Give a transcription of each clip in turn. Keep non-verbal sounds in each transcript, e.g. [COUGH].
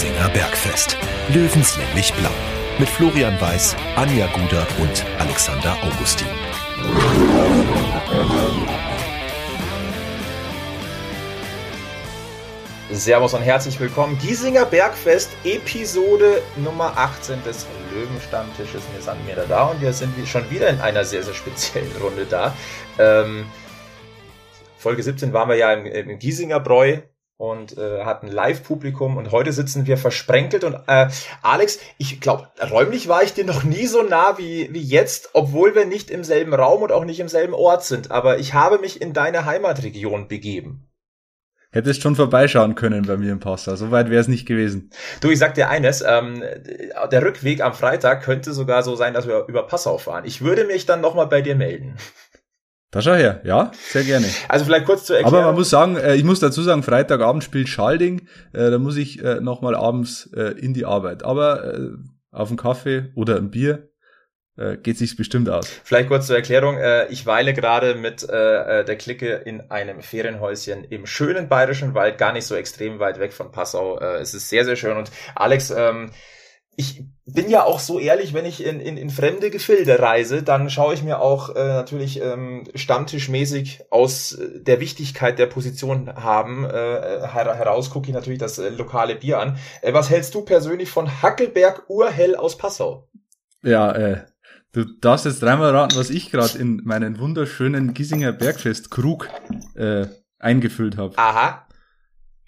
Giesinger Bergfest. Löwenslänglich blau. Mit Florian Weiß, Anja Guder und Alexander Augustin. Servus und herzlich willkommen. Giesinger Bergfest, Episode Nummer 18 des Löwenstammtisches. Wir sind wieder da und wir sind schon wieder in einer sehr, sehr speziellen Runde da. Ähm, Folge 17 waren wir ja im, im Giesinger Bräu und äh, hatten Live-Publikum und heute sitzen wir versprenkelt und äh, Alex, ich glaube, räumlich war ich dir noch nie so nah wie, wie jetzt, obwohl wir nicht im selben Raum und auch nicht im selben Ort sind, aber ich habe mich in deine Heimatregion begeben. Hättest schon vorbeischauen können bei mir im Passau. So weit wäre es nicht gewesen. Du, ich sag dir eines, ähm, der Rückweg am Freitag könnte sogar so sein, dass wir über Passau fahren. Ich würde mich dann nochmal bei dir melden. Da schau her, ja, sehr gerne. Also vielleicht kurz zu erklären. Aber man muss sagen, äh, ich muss dazu sagen, Freitagabend spielt Schalding, äh, da muss ich äh, nochmal abends in die Arbeit. Aber auf einen Kaffee oder ein Bier geht sich's bestimmt aus. Vielleicht kurz zur Erklärung. Ich weile gerade mit der Clique in einem Ferienhäuschen im schönen bayerischen Wald, gar nicht so extrem weit weg von Passau. Es ist sehr, sehr schön. Und Alex, ähm, ich bin ja auch so ehrlich, wenn ich in, in, in fremde Gefilde reise, dann schaue ich mir auch äh, natürlich ähm, stammtischmäßig aus äh, der Wichtigkeit der Position haben äh, her heraus, gucke ich natürlich das äh, lokale Bier an. Äh, was hältst du persönlich von Hackelberg Urhell aus Passau? Ja, äh, Du darfst jetzt dreimal raten, was ich gerade in meinen wunderschönen Giesinger Bergfest-Krug äh, eingefüllt habe. Aha.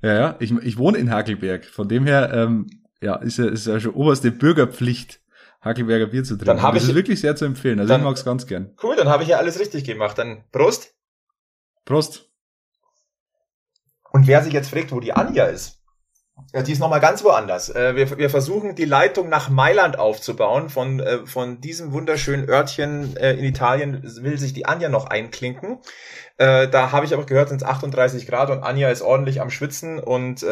Ja, ja, ich, ich wohne in Hakelberg. Von dem her, ähm, ja, ist ja, ist ja schon oberste Bürgerpflicht, Hakelberger Bier zu trinken. Dann hab das ich, ist wirklich sehr zu empfehlen. Also dann, ich mag's ganz gern. Cool, dann habe ich ja alles richtig gemacht. Dann Prost. Prost. Und wer sich jetzt fragt, wo die Anja ist, ja, die ist nochmal ganz woanders. Äh, wir, wir versuchen die Leitung nach Mailand aufzubauen. Von, äh, von diesem wunderschönen Örtchen äh, in Italien will sich die Anja noch einklinken. Da habe ich aber gehört, sind es 38 Grad und Anja ist ordentlich am Schwitzen und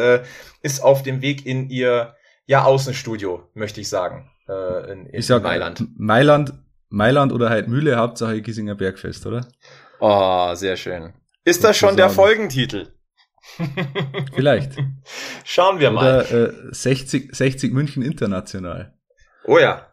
ist auf dem Weg in ihr ja, Außenstudio, möchte ich sagen. In, in ich sag, Mailand. Mailand, Mailand oder halt Mühle, Hauptsache Giesinger Bergfest, oder? Oh, sehr schön. Ist das schon der Folgentitel? Vielleicht. [LAUGHS] Schauen wir mal. Oder äh, 60, 60 München international. Oh ja,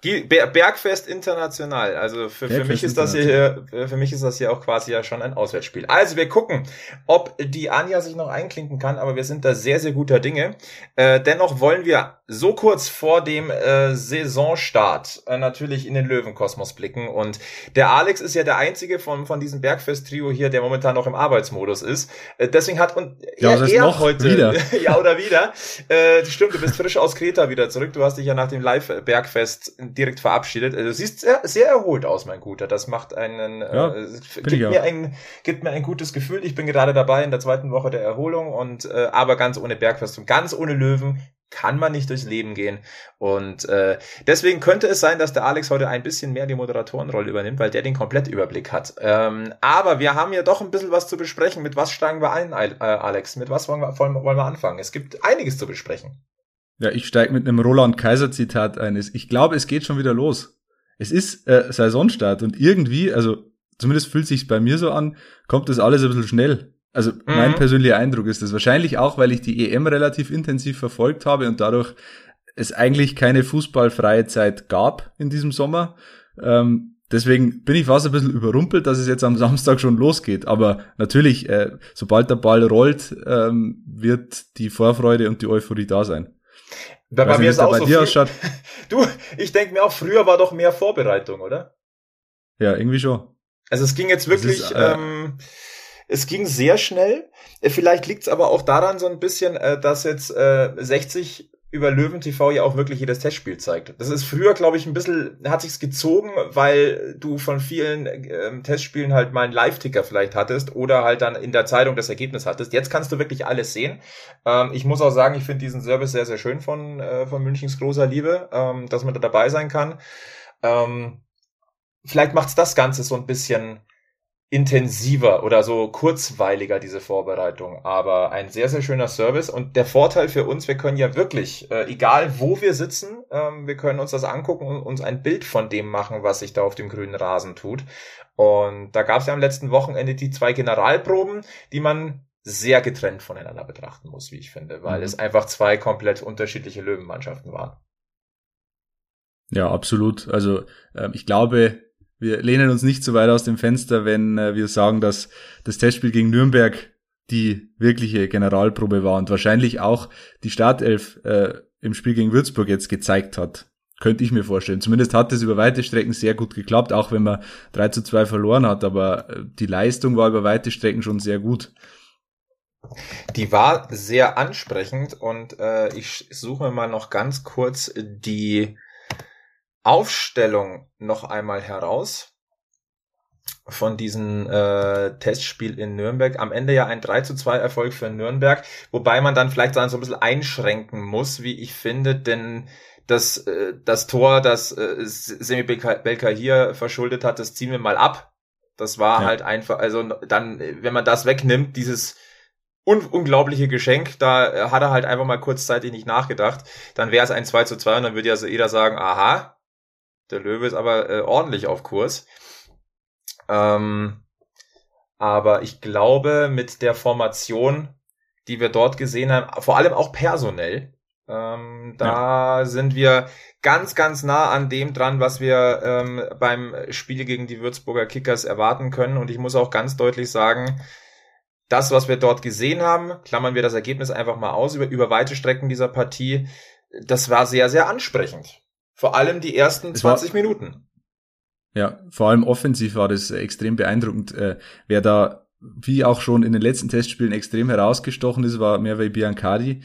Bergfest international. Also für, für mich ist das hier, für mich ist das hier auch quasi ja schon ein Auswärtsspiel. Also wir gucken, ob die Anja sich noch einklinken kann, aber wir sind da sehr, sehr guter Dinge. Äh, dennoch wollen wir so kurz vor dem äh, Saisonstart äh, natürlich in den Löwenkosmos blicken. Und der Alex ist ja der einzige von, von diesem Bergfest-Trio hier, der momentan noch im Arbeitsmodus ist. Äh, deswegen hat und ja, er, er heute wieder. [LAUGHS] ja oder wieder. Äh, stimmt, du bist frisch aus Kreta wieder zurück. Du hast dich ja nach dem Live-Bergfest Fest direkt verabschiedet. Also, du siehst sehr, sehr erholt aus, mein Guter. Das macht einen, ja, äh, gibt, mir ein, gibt mir ein gutes Gefühl. Ich bin gerade dabei in der zweiten Woche der Erholung und äh, aber ganz ohne Bergfest und ganz ohne Löwen kann man nicht durchs Leben gehen. Und äh, deswegen könnte es sein, dass der Alex heute ein bisschen mehr die Moderatorenrolle übernimmt, weil der den Komplettüberblick hat. Ähm, aber wir haben ja doch ein bisschen was zu besprechen. Mit was steigen wir ein, äh, Alex? Mit was wollen wir, wollen wir anfangen? Es gibt einiges zu besprechen. Ja, ich steige mit einem Roland Kaiser Zitat ein. Ich glaube, es geht schon wieder los. Es ist äh, Saisonstart und irgendwie, also zumindest fühlt sich bei mir so an, kommt das alles ein bisschen schnell. Also mhm. mein persönlicher Eindruck ist das wahrscheinlich auch, weil ich die EM relativ intensiv verfolgt habe und dadurch es eigentlich keine fußballfreie Zeit gab in diesem Sommer. Ähm, deswegen bin ich fast ein bisschen überrumpelt, dass es jetzt am [LAUGHS] Samstag schon losgeht. Aber natürlich, äh, sobald der Ball rollt, ähm, wird die Vorfreude und die Euphorie da sein. Bei, bei mir ist auch so ausschaut. [LAUGHS] Du, ich denke mir auch, früher war doch mehr Vorbereitung, oder? Ja, irgendwie schon. Also es ging jetzt wirklich, ist, äh, ähm, es ging sehr schnell. Vielleicht liegt es aber auch daran so ein bisschen, äh, dass jetzt äh, 60 über Löwen TV ja auch wirklich jedes Testspiel zeigt. Das ist früher, glaube ich, ein bisschen, hat sich's gezogen, weil du von vielen ähm, Testspielen halt mal einen Live-Ticker vielleicht hattest oder halt dann in der Zeitung das Ergebnis hattest. Jetzt kannst du wirklich alles sehen. Ähm, ich muss auch sagen, ich finde diesen Service sehr, sehr schön von, äh, von Münchens großer Liebe, ähm, dass man da dabei sein kann. Ähm, vielleicht macht's das Ganze so ein bisschen intensiver oder so kurzweiliger, diese Vorbereitung. Aber ein sehr, sehr schöner Service. Und der Vorteil für uns, wir können ja wirklich, äh, egal wo wir sitzen, ähm, wir können uns das angucken und uns ein Bild von dem machen, was sich da auf dem grünen Rasen tut. Und da gab es ja am letzten Wochenende die zwei Generalproben, die man sehr getrennt voneinander betrachten muss, wie ich finde, weil mhm. es einfach zwei komplett unterschiedliche Löwenmannschaften waren. Ja, absolut. Also äh, ich glaube, wir lehnen uns nicht so weit aus dem Fenster, wenn äh, wir sagen, dass das Testspiel gegen Nürnberg die wirkliche Generalprobe war und wahrscheinlich auch die Startelf äh, im Spiel gegen Würzburg jetzt gezeigt hat. Könnte ich mir vorstellen. Zumindest hat es über weite Strecken sehr gut geklappt, auch wenn man 3 zu 2 verloren hat, aber äh, die Leistung war über weite Strecken schon sehr gut. Die war sehr ansprechend und äh, ich suche mal noch ganz kurz die Aufstellung noch einmal heraus von diesem äh, Testspiel in Nürnberg. Am Ende ja ein 3 zu 2 Erfolg für Nürnberg, wobei man dann vielleicht so ein bisschen einschränken muss, wie ich finde, denn das, äh, das Tor, das äh, Semi Belka hier verschuldet hat, das ziehen wir mal ab. Das war ja. halt einfach, also dann, wenn man das wegnimmt, dieses un unglaubliche Geschenk, da hat er halt einfach mal kurzzeitig nicht nachgedacht, dann wäre es ein 2 zu 2 und dann würde ja so jeder sagen, aha, der Löwe ist aber äh, ordentlich auf Kurs. Ähm, aber ich glaube, mit der Formation, die wir dort gesehen haben, vor allem auch personell, ähm, da ja. sind wir ganz, ganz nah an dem dran, was wir ähm, beim Spiel gegen die Würzburger Kickers erwarten können. Und ich muss auch ganz deutlich sagen, das, was wir dort gesehen haben, klammern wir das Ergebnis einfach mal aus über, über weite Strecken dieser Partie, das war sehr, sehr ansprechend. Vor allem die ersten 20 war, Minuten. Ja, vor allem offensiv war das extrem beeindruckend. Äh, wer da, wie auch schon in den letzten Testspielen, extrem herausgestochen ist, war Merve Biancardi,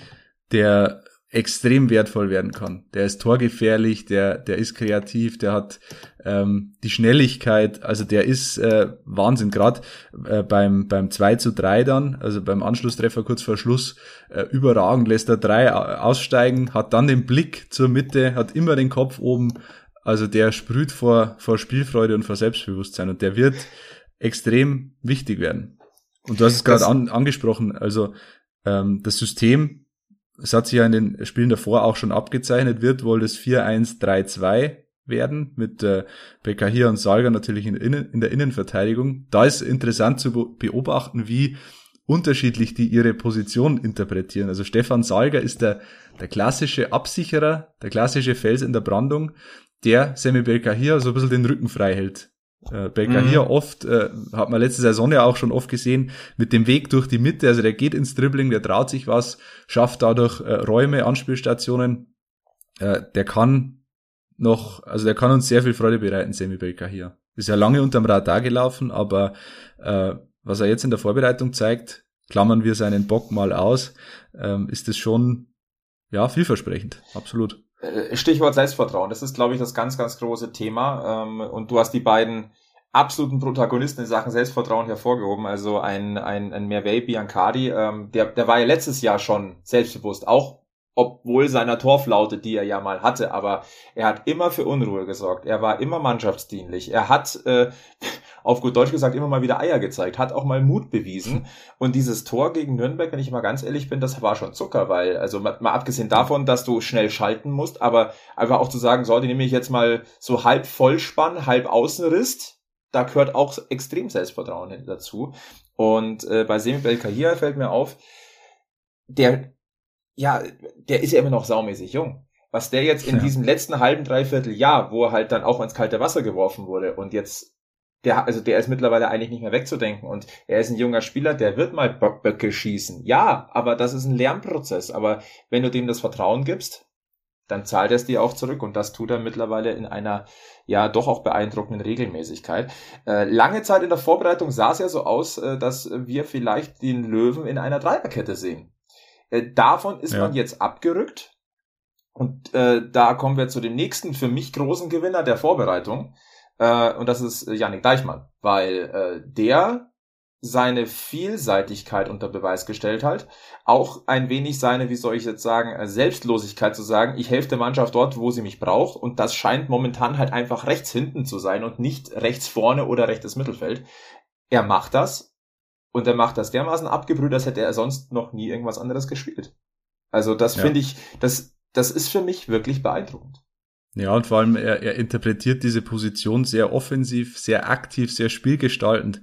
der extrem wertvoll werden kann. Der ist torgefährlich, der, der ist kreativ, der hat ähm, die Schnelligkeit, also der ist äh, Wahnsinn, gerade äh, beim, beim 2 zu 3 dann, also beim Anschlusstreffer kurz vor Schluss, äh, überragend, lässt er drei aussteigen, hat dann den Blick zur Mitte, hat immer den Kopf oben, also der sprüht vor, vor Spielfreude und vor Selbstbewusstsein und der wird extrem wichtig werden. Und du hast es gerade an, angesprochen, also ähm, das System es hat sich ja in den Spielen davor auch schon abgezeichnet, wird wohl das 4-1-3-2 werden, mit äh, Bekahir und Salga natürlich in, in der Innenverteidigung. Da ist interessant zu beobachten, wie unterschiedlich die ihre Position interpretieren. Also Stefan Salga ist der, der klassische Absicherer, der klassische Fels in der Brandung, der Semi Belkahir so ein bisschen den Rücken frei hält. Äh, Becker mhm. hier oft, äh, hat man letzte Saison ja auch schon oft gesehen, mit dem Weg durch die Mitte, also der geht ins Dribbling, der traut sich was, schafft dadurch äh, Räume, Anspielstationen, äh, der kann noch, also der kann uns sehr viel Freude bereiten, Semi Becker hier. Ist ja lange unterm Radar gelaufen, aber äh, was er jetzt in der Vorbereitung zeigt, klammern wir seinen Bock mal aus, ähm, ist es schon ja vielversprechend, absolut. Äh, Stichwort Selbstvertrauen, das ist, glaube ich, das ganz, ganz große Thema. Ähm, und du hast die beiden absoluten Protagonisten in Sachen Selbstvertrauen hervorgehoben. Also ein, ein, ein Mervey Biancardi, ähm, der, der war ja letztes Jahr schon selbstbewusst, auch obwohl seiner Torflaute, die er ja mal hatte, aber er hat immer für Unruhe gesorgt. Er war immer mannschaftsdienlich. Er hat, äh, auf gut Deutsch gesagt, immer mal wieder Eier gezeigt, hat auch mal Mut bewiesen. Und dieses Tor gegen Nürnberg, wenn ich mal ganz ehrlich bin, das war schon Zucker, weil, also mal, mal abgesehen davon, dass du schnell schalten musst, aber einfach auch zu sagen, so, die nehme ich jetzt mal so halb Vollspann, halb Außenriss, da gehört auch extrem Selbstvertrauen dazu. Und äh, bei Semi Belkahir fällt mir auf, der ja, der ist ja immer noch saumäßig jung. Was der jetzt in ja. diesem letzten halben, dreiviertel Jahr, wo er halt dann auch ins kalte Wasser geworfen wurde und jetzt, der, also der ist mittlerweile eigentlich nicht mehr wegzudenken und er ist ein junger Spieler, der wird mal Böcke schießen. Ja, aber das ist ein Lernprozess. Aber wenn du dem das Vertrauen gibst, dann zahlt er es dir auch zurück und das tut er mittlerweile in einer ja doch auch beeindruckenden Regelmäßigkeit. Äh, lange Zeit in der Vorbereitung sah es ja so aus, äh, dass wir vielleicht den Löwen in einer Dreierkette sehen. Äh, davon ist ja. man jetzt abgerückt. Und äh, da kommen wir zu dem nächsten für mich großen Gewinner der Vorbereitung. Äh, und das ist Janik Deichmann, weil äh, der seine Vielseitigkeit unter Beweis gestellt hat, auch ein wenig seine, wie soll ich jetzt sagen, äh, Selbstlosigkeit zu sagen, ich helfe der Mannschaft dort, wo sie mich braucht und das scheint momentan halt einfach rechts hinten zu sein und nicht rechts vorne oder rechtes Mittelfeld. Er macht das und er macht das dermaßen abgebrüht, als hätte er sonst noch nie irgendwas anderes gespielt. Also das ja. finde ich, das, das ist für mich wirklich beeindruckend. Ja, und vor allem, er, er interpretiert diese Position sehr offensiv, sehr aktiv, sehr spielgestaltend.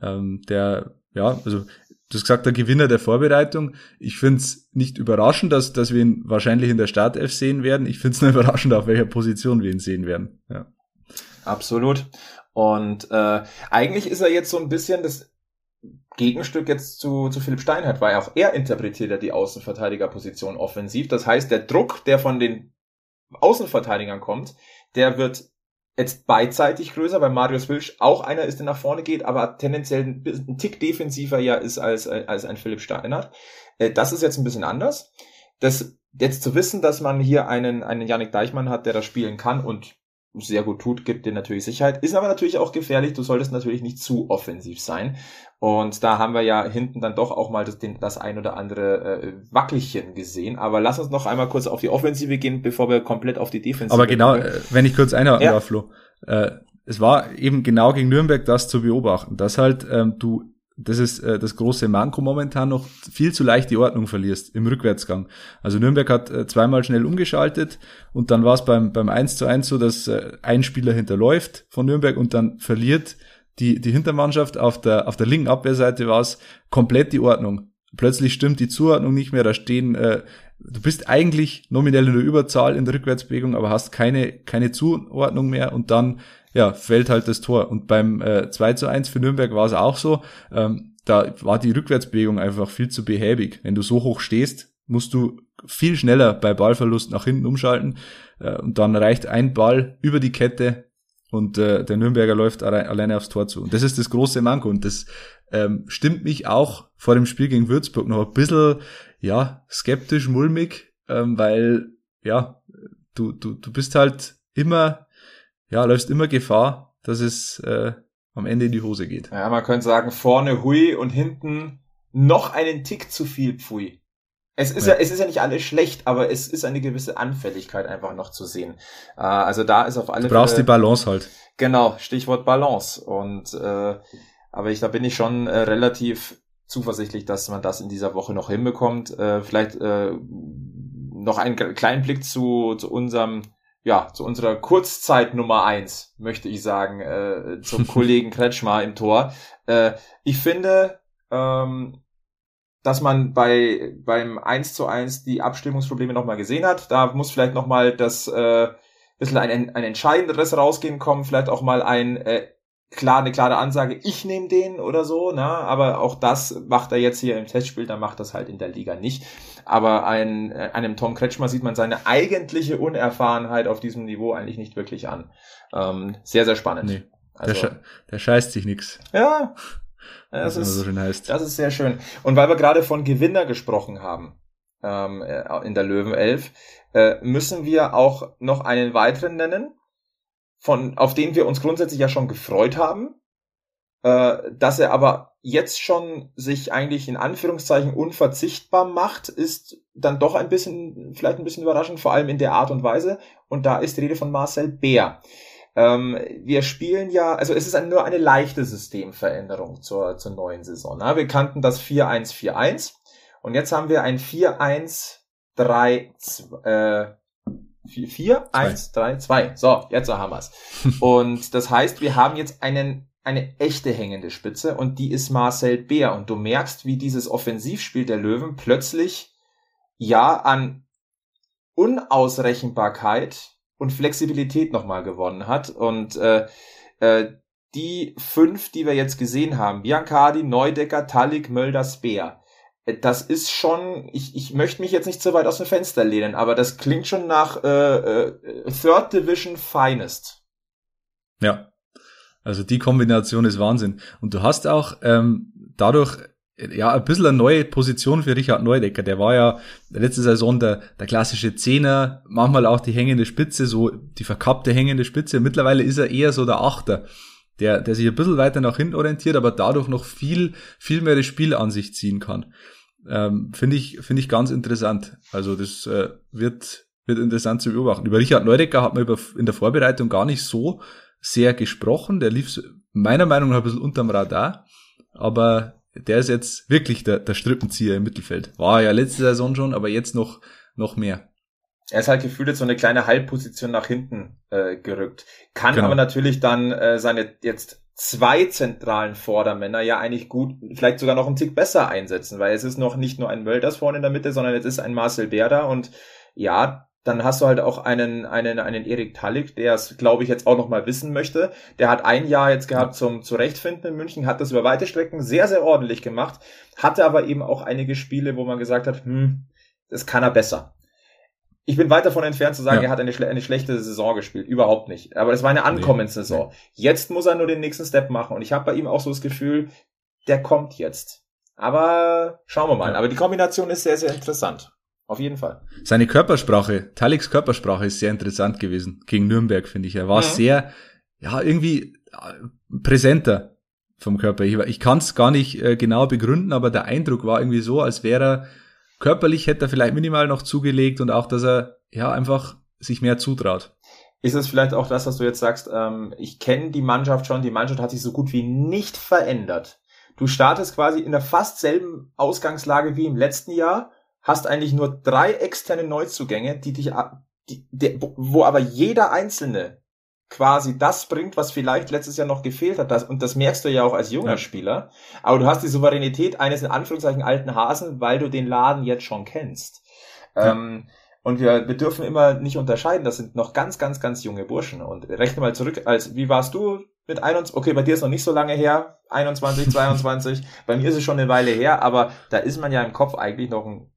Ähm, der, ja, also du hast gesagt, der Gewinner der Vorbereitung. Ich finde es nicht überraschend, dass, dass wir ihn wahrscheinlich in der Startelf sehen werden. Ich finde es nur [LAUGHS] überraschend, auf welcher Position wir ihn sehen werden. Ja. Absolut. Und äh, eigentlich ist er jetzt so ein bisschen das Gegenstück jetzt zu, zu Philipp Steinhardt, weil auch er interpretiert ja die Außenverteidigerposition offensiv. Das heißt, der Druck, der von den Außenverteidigern kommt, der wird jetzt beidseitig größer, weil Marius Wilsch auch einer ist, der nach vorne geht, aber tendenziell ein, Tick defensiver ja ist als, als ein Philipp Steinhardt. Äh, das ist jetzt ein bisschen anders. Das, jetzt zu wissen, dass man hier einen, einen Yannick Deichmann hat, der das spielen kann und sehr gut tut, gibt dir natürlich Sicherheit, ist aber natürlich auch gefährlich. Du solltest natürlich nicht zu offensiv sein. Und da haben wir ja hinten dann doch auch mal das, den, das ein oder andere äh, Wackelchen gesehen. Aber lass uns noch einmal kurz auf die Offensive gehen, bevor wir komplett auf die Defensive Aber genau, gehen. Äh, wenn ich kurz einhaken ja. darf, Flo. Äh, es war eben genau gegen Nürnberg das zu beobachten, dass halt ähm, du das ist äh, das große Manko momentan noch viel zu leicht die Ordnung verlierst im Rückwärtsgang. Also Nürnberg hat äh, zweimal schnell umgeschaltet und dann war es beim, beim 1 zu 1 so, dass äh, ein Spieler hinterläuft von Nürnberg und dann verliert die, die Hintermannschaft auf der, auf der linken Abwehrseite war es komplett die Ordnung. Plötzlich stimmt die Zuordnung nicht mehr, da stehen, äh, du bist eigentlich nominell in der Überzahl in der Rückwärtsbewegung, aber hast keine, keine Zuordnung mehr und dann ja, fällt halt das Tor. Und beim äh, 2 zu 1 für Nürnberg war es auch so. Ähm, da war die Rückwärtsbewegung einfach viel zu behäbig. Wenn du so hoch stehst, musst du viel schneller bei Ballverlust nach hinten umschalten. Äh, und dann reicht ein Ball über die Kette und äh, der Nürnberger läuft alleine aufs Tor zu. Und das ist das große Manko. Und das ähm, stimmt mich auch vor dem Spiel gegen Würzburg noch ein bisschen, ja, skeptisch, mulmig, ähm, weil, ja, du, du, du bist halt immer ja, läufst immer Gefahr, dass es äh, am Ende in die Hose geht. Ja, man könnte sagen, vorne Hui und hinten noch einen Tick zu viel Pfui. Es ist ja. ja. es ist ja nicht alles schlecht, aber es ist eine gewisse Anfälligkeit einfach noch zu sehen. Äh, also da ist auf alle Du brauchst Fälle, die Balance halt. Genau, Stichwort Balance. Und äh, aber ich, da bin ich schon äh, relativ zuversichtlich, dass man das in dieser Woche noch hinbekommt. Äh, vielleicht äh, noch einen kleinen Blick zu, zu unserem ja, zu unserer Kurzzeit Nummer eins, möchte ich sagen, äh, zum [LAUGHS] Kollegen Kretschmar im Tor. Äh, ich finde, ähm, dass man bei beim 1 zu 1 die Abstimmungsprobleme nochmal gesehen hat. Da muss vielleicht nochmal das äh, bisschen ein, ein entscheidenderes rausgehen kommen, vielleicht auch mal ein äh, klar eine klare Ansage, ich nehme den oder so, ne? aber auch das macht er jetzt hier im Testspiel, dann macht das halt in der Liga nicht. Aber ein, äh, einem Tom Kretschmer sieht man seine eigentliche Unerfahrenheit auf diesem Niveau eigentlich nicht wirklich an. Ähm, sehr, sehr spannend. Nee, also, der, sche der scheißt sich nix. Ja, das, ist, so das ist sehr schön. Und weil wir gerade von Gewinner gesprochen haben ähm, äh, in der Löwen 11, äh, müssen wir auch noch einen weiteren nennen, von, auf den wir uns grundsätzlich ja schon gefreut haben, äh, dass er aber jetzt schon sich eigentlich in Anführungszeichen unverzichtbar macht, ist dann doch ein bisschen, vielleicht ein bisschen überraschend, vor allem in der Art und Weise. Und da ist die Rede von Marcel Bär. Ähm, wir spielen ja, also es ist ein, nur eine leichte Systemveränderung zur, zur neuen Saison. Ne? Wir kannten das 4-1-4-1 und jetzt haben wir ein 4-1-3, äh, 4, 1, 3, 2. So, jetzt haben wir's. [LAUGHS] und das heißt, wir haben jetzt einen, eine echte hängende Spitze und die ist Marcel Bär. Und du merkst, wie dieses Offensivspiel der Löwen plötzlich ja an Unausrechenbarkeit und Flexibilität nochmal gewonnen hat. Und äh, äh, die fünf, die wir jetzt gesehen haben, Biancardi, Neudecker, Talik, Mölders, Bär, das ist schon, ich, ich möchte mich jetzt nicht so weit aus dem Fenster lehnen, aber das klingt schon nach äh, äh, Third Division Finest. Ja, also die Kombination ist Wahnsinn. Und du hast auch ähm, dadurch ja ein bisschen eine neue Position für Richard Neudecker. Der war ja letzte Saison der, der klassische Zehner, manchmal auch die hängende Spitze, so die verkappte hängende Spitze. Mittlerweile ist er eher so der Achter der, der sich ein bisschen weiter nach hinten orientiert, aber dadurch noch viel, viel mehr das Spiel an sich ziehen kann. Ähm, finde ich, finde ich ganz interessant. Also das äh, wird, wird interessant zu beobachten. Über Richard Neudecker hat man über, in der Vorbereitung gar nicht so sehr gesprochen. Der lief meiner Meinung nach ein bisschen unterm Radar, aber der ist jetzt wirklich der, der Strippenzieher im Mittelfeld. War ja letzte Saison schon, aber jetzt noch, noch mehr. Er ist halt gefühlt so eine kleine Halbposition nach hinten äh, gerückt. Kann genau. aber natürlich dann äh, seine jetzt zwei zentralen Vordermänner ja eigentlich gut, vielleicht sogar noch einen Tick besser einsetzen, weil es ist noch nicht nur ein Mölders vorne in der Mitte, sondern es ist ein Marcel Berda und ja, dann hast du halt auch einen, einen, einen Erik Tallig, der es, glaube ich, jetzt auch noch mal wissen möchte. Der hat ein Jahr jetzt gehabt zum Zurechtfinden in München, hat das über weite Strecken sehr, sehr ordentlich gemacht, hatte aber eben auch einige Spiele, wo man gesagt hat, hm, das kann er besser. Ich bin weit davon entfernt zu sagen, ja. er hat eine, schle eine, schlechte Saison gespielt. Überhaupt nicht. Aber es war eine Ankommenssaison. Nee. Jetzt muss er nur den nächsten Step machen. Und ich habe bei ihm auch so das Gefühl, der kommt jetzt. Aber schauen wir mal. Ja. Aber die Kombination ist sehr, sehr interessant. Auf jeden Fall. Seine Körpersprache, Taliks Körpersprache ist sehr interessant gewesen. Gegen Nürnberg, finde ich. Er war mhm. sehr, ja, irgendwie äh, präsenter vom Körper. Ich, ich kann es gar nicht äh, genau begründen, aber der Eindruck war irgendwie so, als wäre er körperlich hätte er vielleicht minimal noch zugelegt und auch, dass er ja einfach sich mehr zutraut. Ist es vielleicht auch das, was du jetzt sagst, ähm, ich kenne die Mannschaft schon, die Mannschaft hat sich so gut wie nicht verändert. Du startest quasi in der fast selben Ausgangslage wie im letzten Jahr, hast eigentlich nur drei externe Neuzugänge, die dich, die, die, wo aber jeder einzelne quasi das bringt, was vielleicht letztes Jahr noch gefehlt hat. Das, und das merkst du ja auch als junger ja. Spieler. Aber du hast die Souveränität eines in Anführungszeichen alten Hasen, weil du den Laden jetzt schon kennst. Ja. Ähm, und wir, wir dürfen immer nicht unterscheiden, das sind noch ganz, ganz, ganz junge Burschen. Und rechne mal zurück, als wie warst du mit 21? Okay, bei dir ist noch nicht so lange her, 21, 22. [LAUGHS] bei mir ist es schon eine Weile her, aber da ist man ja im Kopf eigentlich noch ein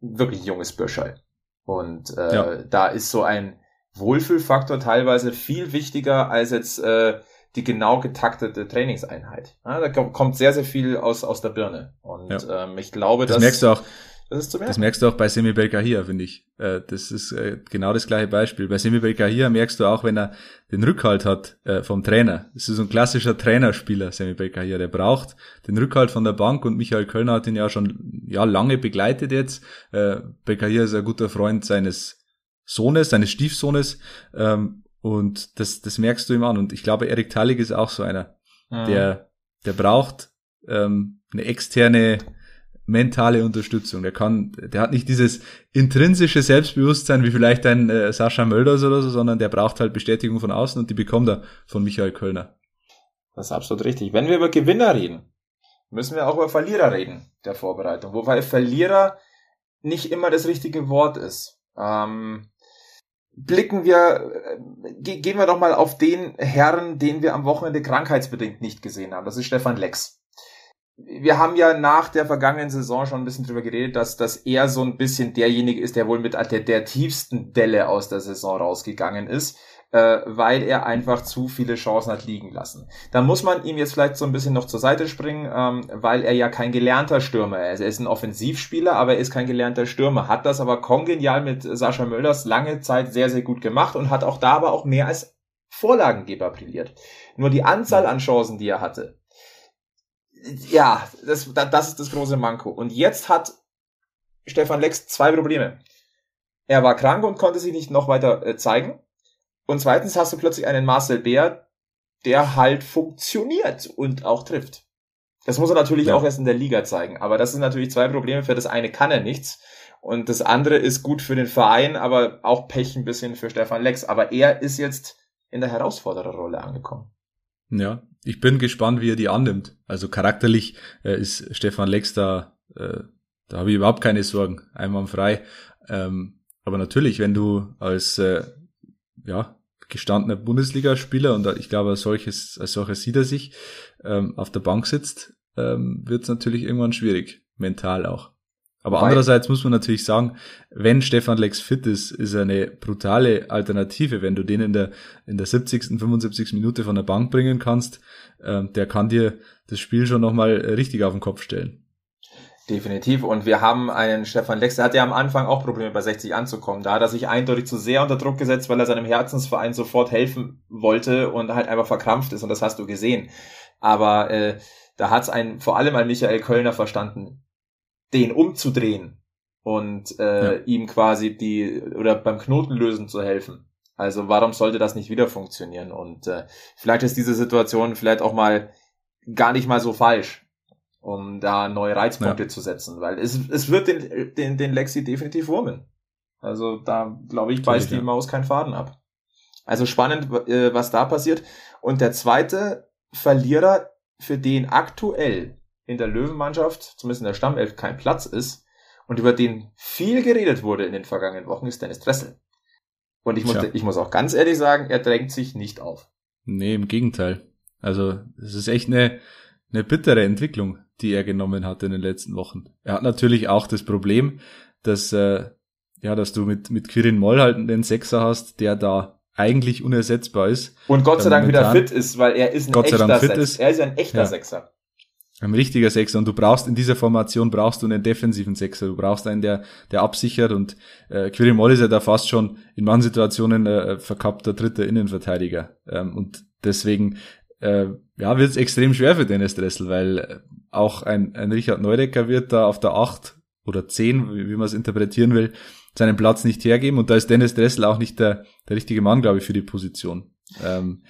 wirklich junges Bürscherl. Und äh, ja. da ist so ein Wohlfühlfaktor teilweise viel wichtiger als jetzt äh, die genau getaktete Trainingseinheit. Ja, da kommt sehr, sehr viel aus, aus der Birne. Und ja. ähm, ich glaube, das dass, merkst du auch. Das, ist zu merken. das merkst du auch bei Semi Belkahir, finde ich. Äh, das ist äh, genau das gleiche Beispiel. Bei Semi Belkahir merkst du auch, wenn er den Rückhalt hat äh, vom Trainer. Das ist so ein klassischer Trainerspieler, Semi Belkahir. Der braucht den Rückhalt von der Bank und Michael Kölner hat ihn ja schon ja lange begleitet jetzt. Äh, Belkahir ist ein guter Freund seines Sohnes, seines Stiefsohnes. Ähm, und das, das merkst du ihm an. Und ich glaube, Erik Tallig ist auch so einer, mhm. der, der braucht ähm, eine externe mentale Unterstützung. Der kann, der hat nicht dieses intrinsische Selbstbewusstsein wie vielleicht ein äh, Sascha Mölders oder so, sondern der braucht halt Bestätigung von außen und die bekommt er von Michael Kölner. Das ist absolut richtig. Wenn wir über Gewinner reden, müssen wir auch über Verlierer reden der Vorbereitung, wobei Verlierer nicht immer das richtige Wort ist. Ähm, blicken wir, äh, gehen wir doch mal auf den Herrn, den wir am Wochenende krankheitsbedingt nicht gesehen haben. Das ist Stefan Lex. Wir haben ja nach der vergangenen Saison schon ein bisschen drüber geredet, dass, dass er so ein bisschen derjenige ist, der wohl mit der, der tiefsten Delle aus der Saison rausgegangen ist äh, weil er einfach zu viele Chancen hat liegen lassen. Da muss man ihm jetzt vielleicht so ein bisschen noch zur Seite springen, ähm, weil er ja kein gelernter Stürmer ist. Er ist ein Offensivspieler, aber er ist kein gelernter Stürmer. Hat das aber kongenial mit Sascha Mölders lange Zeit sehr, sehr gut gemacht und hat auch da aber auch mehr als Vorlagengeber brilliert. Nur die Anzahl an Chancen, die er hatte, ja, das, das ist das große Manko. Und jetzt hat Stefan Lex zwei Probleme. Er war krank und konnte sich nicht noch weiter äh, zeigen. Und zweitens hast du plötzlich einen Marcel Bär, der halt funktioniert und auch trifft. Das muss er natürlich ja. auch erst in der Liga zeigen. Aber das sind natürlich zwei Probleme. Für das eine kann er nichts. Und das andere ist gut für den Verein, aber auch Pech ein bisschen für Stefan Lex. Aber er ist jetzt in der Herausfordererrolle angekommen. Ja, ich bin gespannt, wie er die annimmt. Also charakterlich äh, ist Stefan Lex da, äh, da habe ich überhaupt keine Sorgen. Einwandfrei. Ähm, aber natürlich, wenn du als äh, ja, gestandener Bundesligaspieler und ich glaube, als solches, als solches sieht er sich, ähm, auf der Bank sitzt, ähm, wird es natürlich irgendwann schwierig, mental auch. Aber Wobei, andererseits muss man natürlich sagen, wenn Stefan Lex fit ist, ist er eine brutale Alternative. Wenn du den in der, in der 70., 75. Minute von der Bank bringen kannst, ähm, der kann dir das Spiel schon nochmal richtig auf den Kopf stellen. Definitiv. Und wir haben einen Stefan Lex, der hatte ja am Anfang auch Probleme bei 60 anzukommen. Da hat er sich eindeutig zu sehr unter Druck gesetzt, weil er seinem Herzensverein sofort helfen wollte und halt einfach verkrampft ist. Und das hast du gesehen. Aber äh, da hat es ein vor allem ein Michael Kölner verstanden, den umzudrehen und äh, ja. ihm quasi die oder beim Knotenlösen zu helfen. Also warum sollte das nicht wieder funktionieren? Und äh, vielleicht ist diese Situation vielleicht auch mal gar nicht mal so falsch um da neue Reizpunkte ja. zu setzen, weil es, es wird den, den, den Lexi definitiv wurmen. Also da, glaube ich, beißt die ja. Maus keinen Faden ab. Also spannend, äh, was da passiert. Und der zweite Verlierer, für den aktuell in der Löwenmannschaft, zumindest in der Stammelf, kein Platz ist und über den viel geredet wurde in den vergangenen Wochen, ist Dennis Dressel. Und ich muss, ich muss auch ganz ehrlich sagen, er drängt sich nicht auf. Nee, im Gegenteil. Also, es ist echt eine, eine bittere Entwicklung, die er genommen hat in den letzten Wochen. Er hat natürlich auch das Problem, dass, äh, ja, dass du mit, mit Quirin Moll halt einen Sechser hast, der da eigentlich unersetzbar ist. Und Gott sei Dank wieder fit ist, weil er ist ein Gott echter Sechser. Er ist ein echter ja. Sechser. Ein richtiger Sechser. Und du brauchst in dieser Formation brauchst du einen defensiven Sechser. Du brauchst einen, der, der absichert. Und äh, Quirin Moll ist ja da fast schon in manchen Situationen äh, verkappter dritter Innenverteidiger. Ähm, und deswegen äh, ja, wird es extrem schwer für Dennis Dressel, weil äh, auch ein, ein Richard Neudecker wird da auf der 8 oder 10, wie, wie man es interpretieren will, seinen Platz nicht hergeben. Und da ist Dennis Dressel auch nicht der, der richtige Mann, glaube ich, für die Position. Ähm,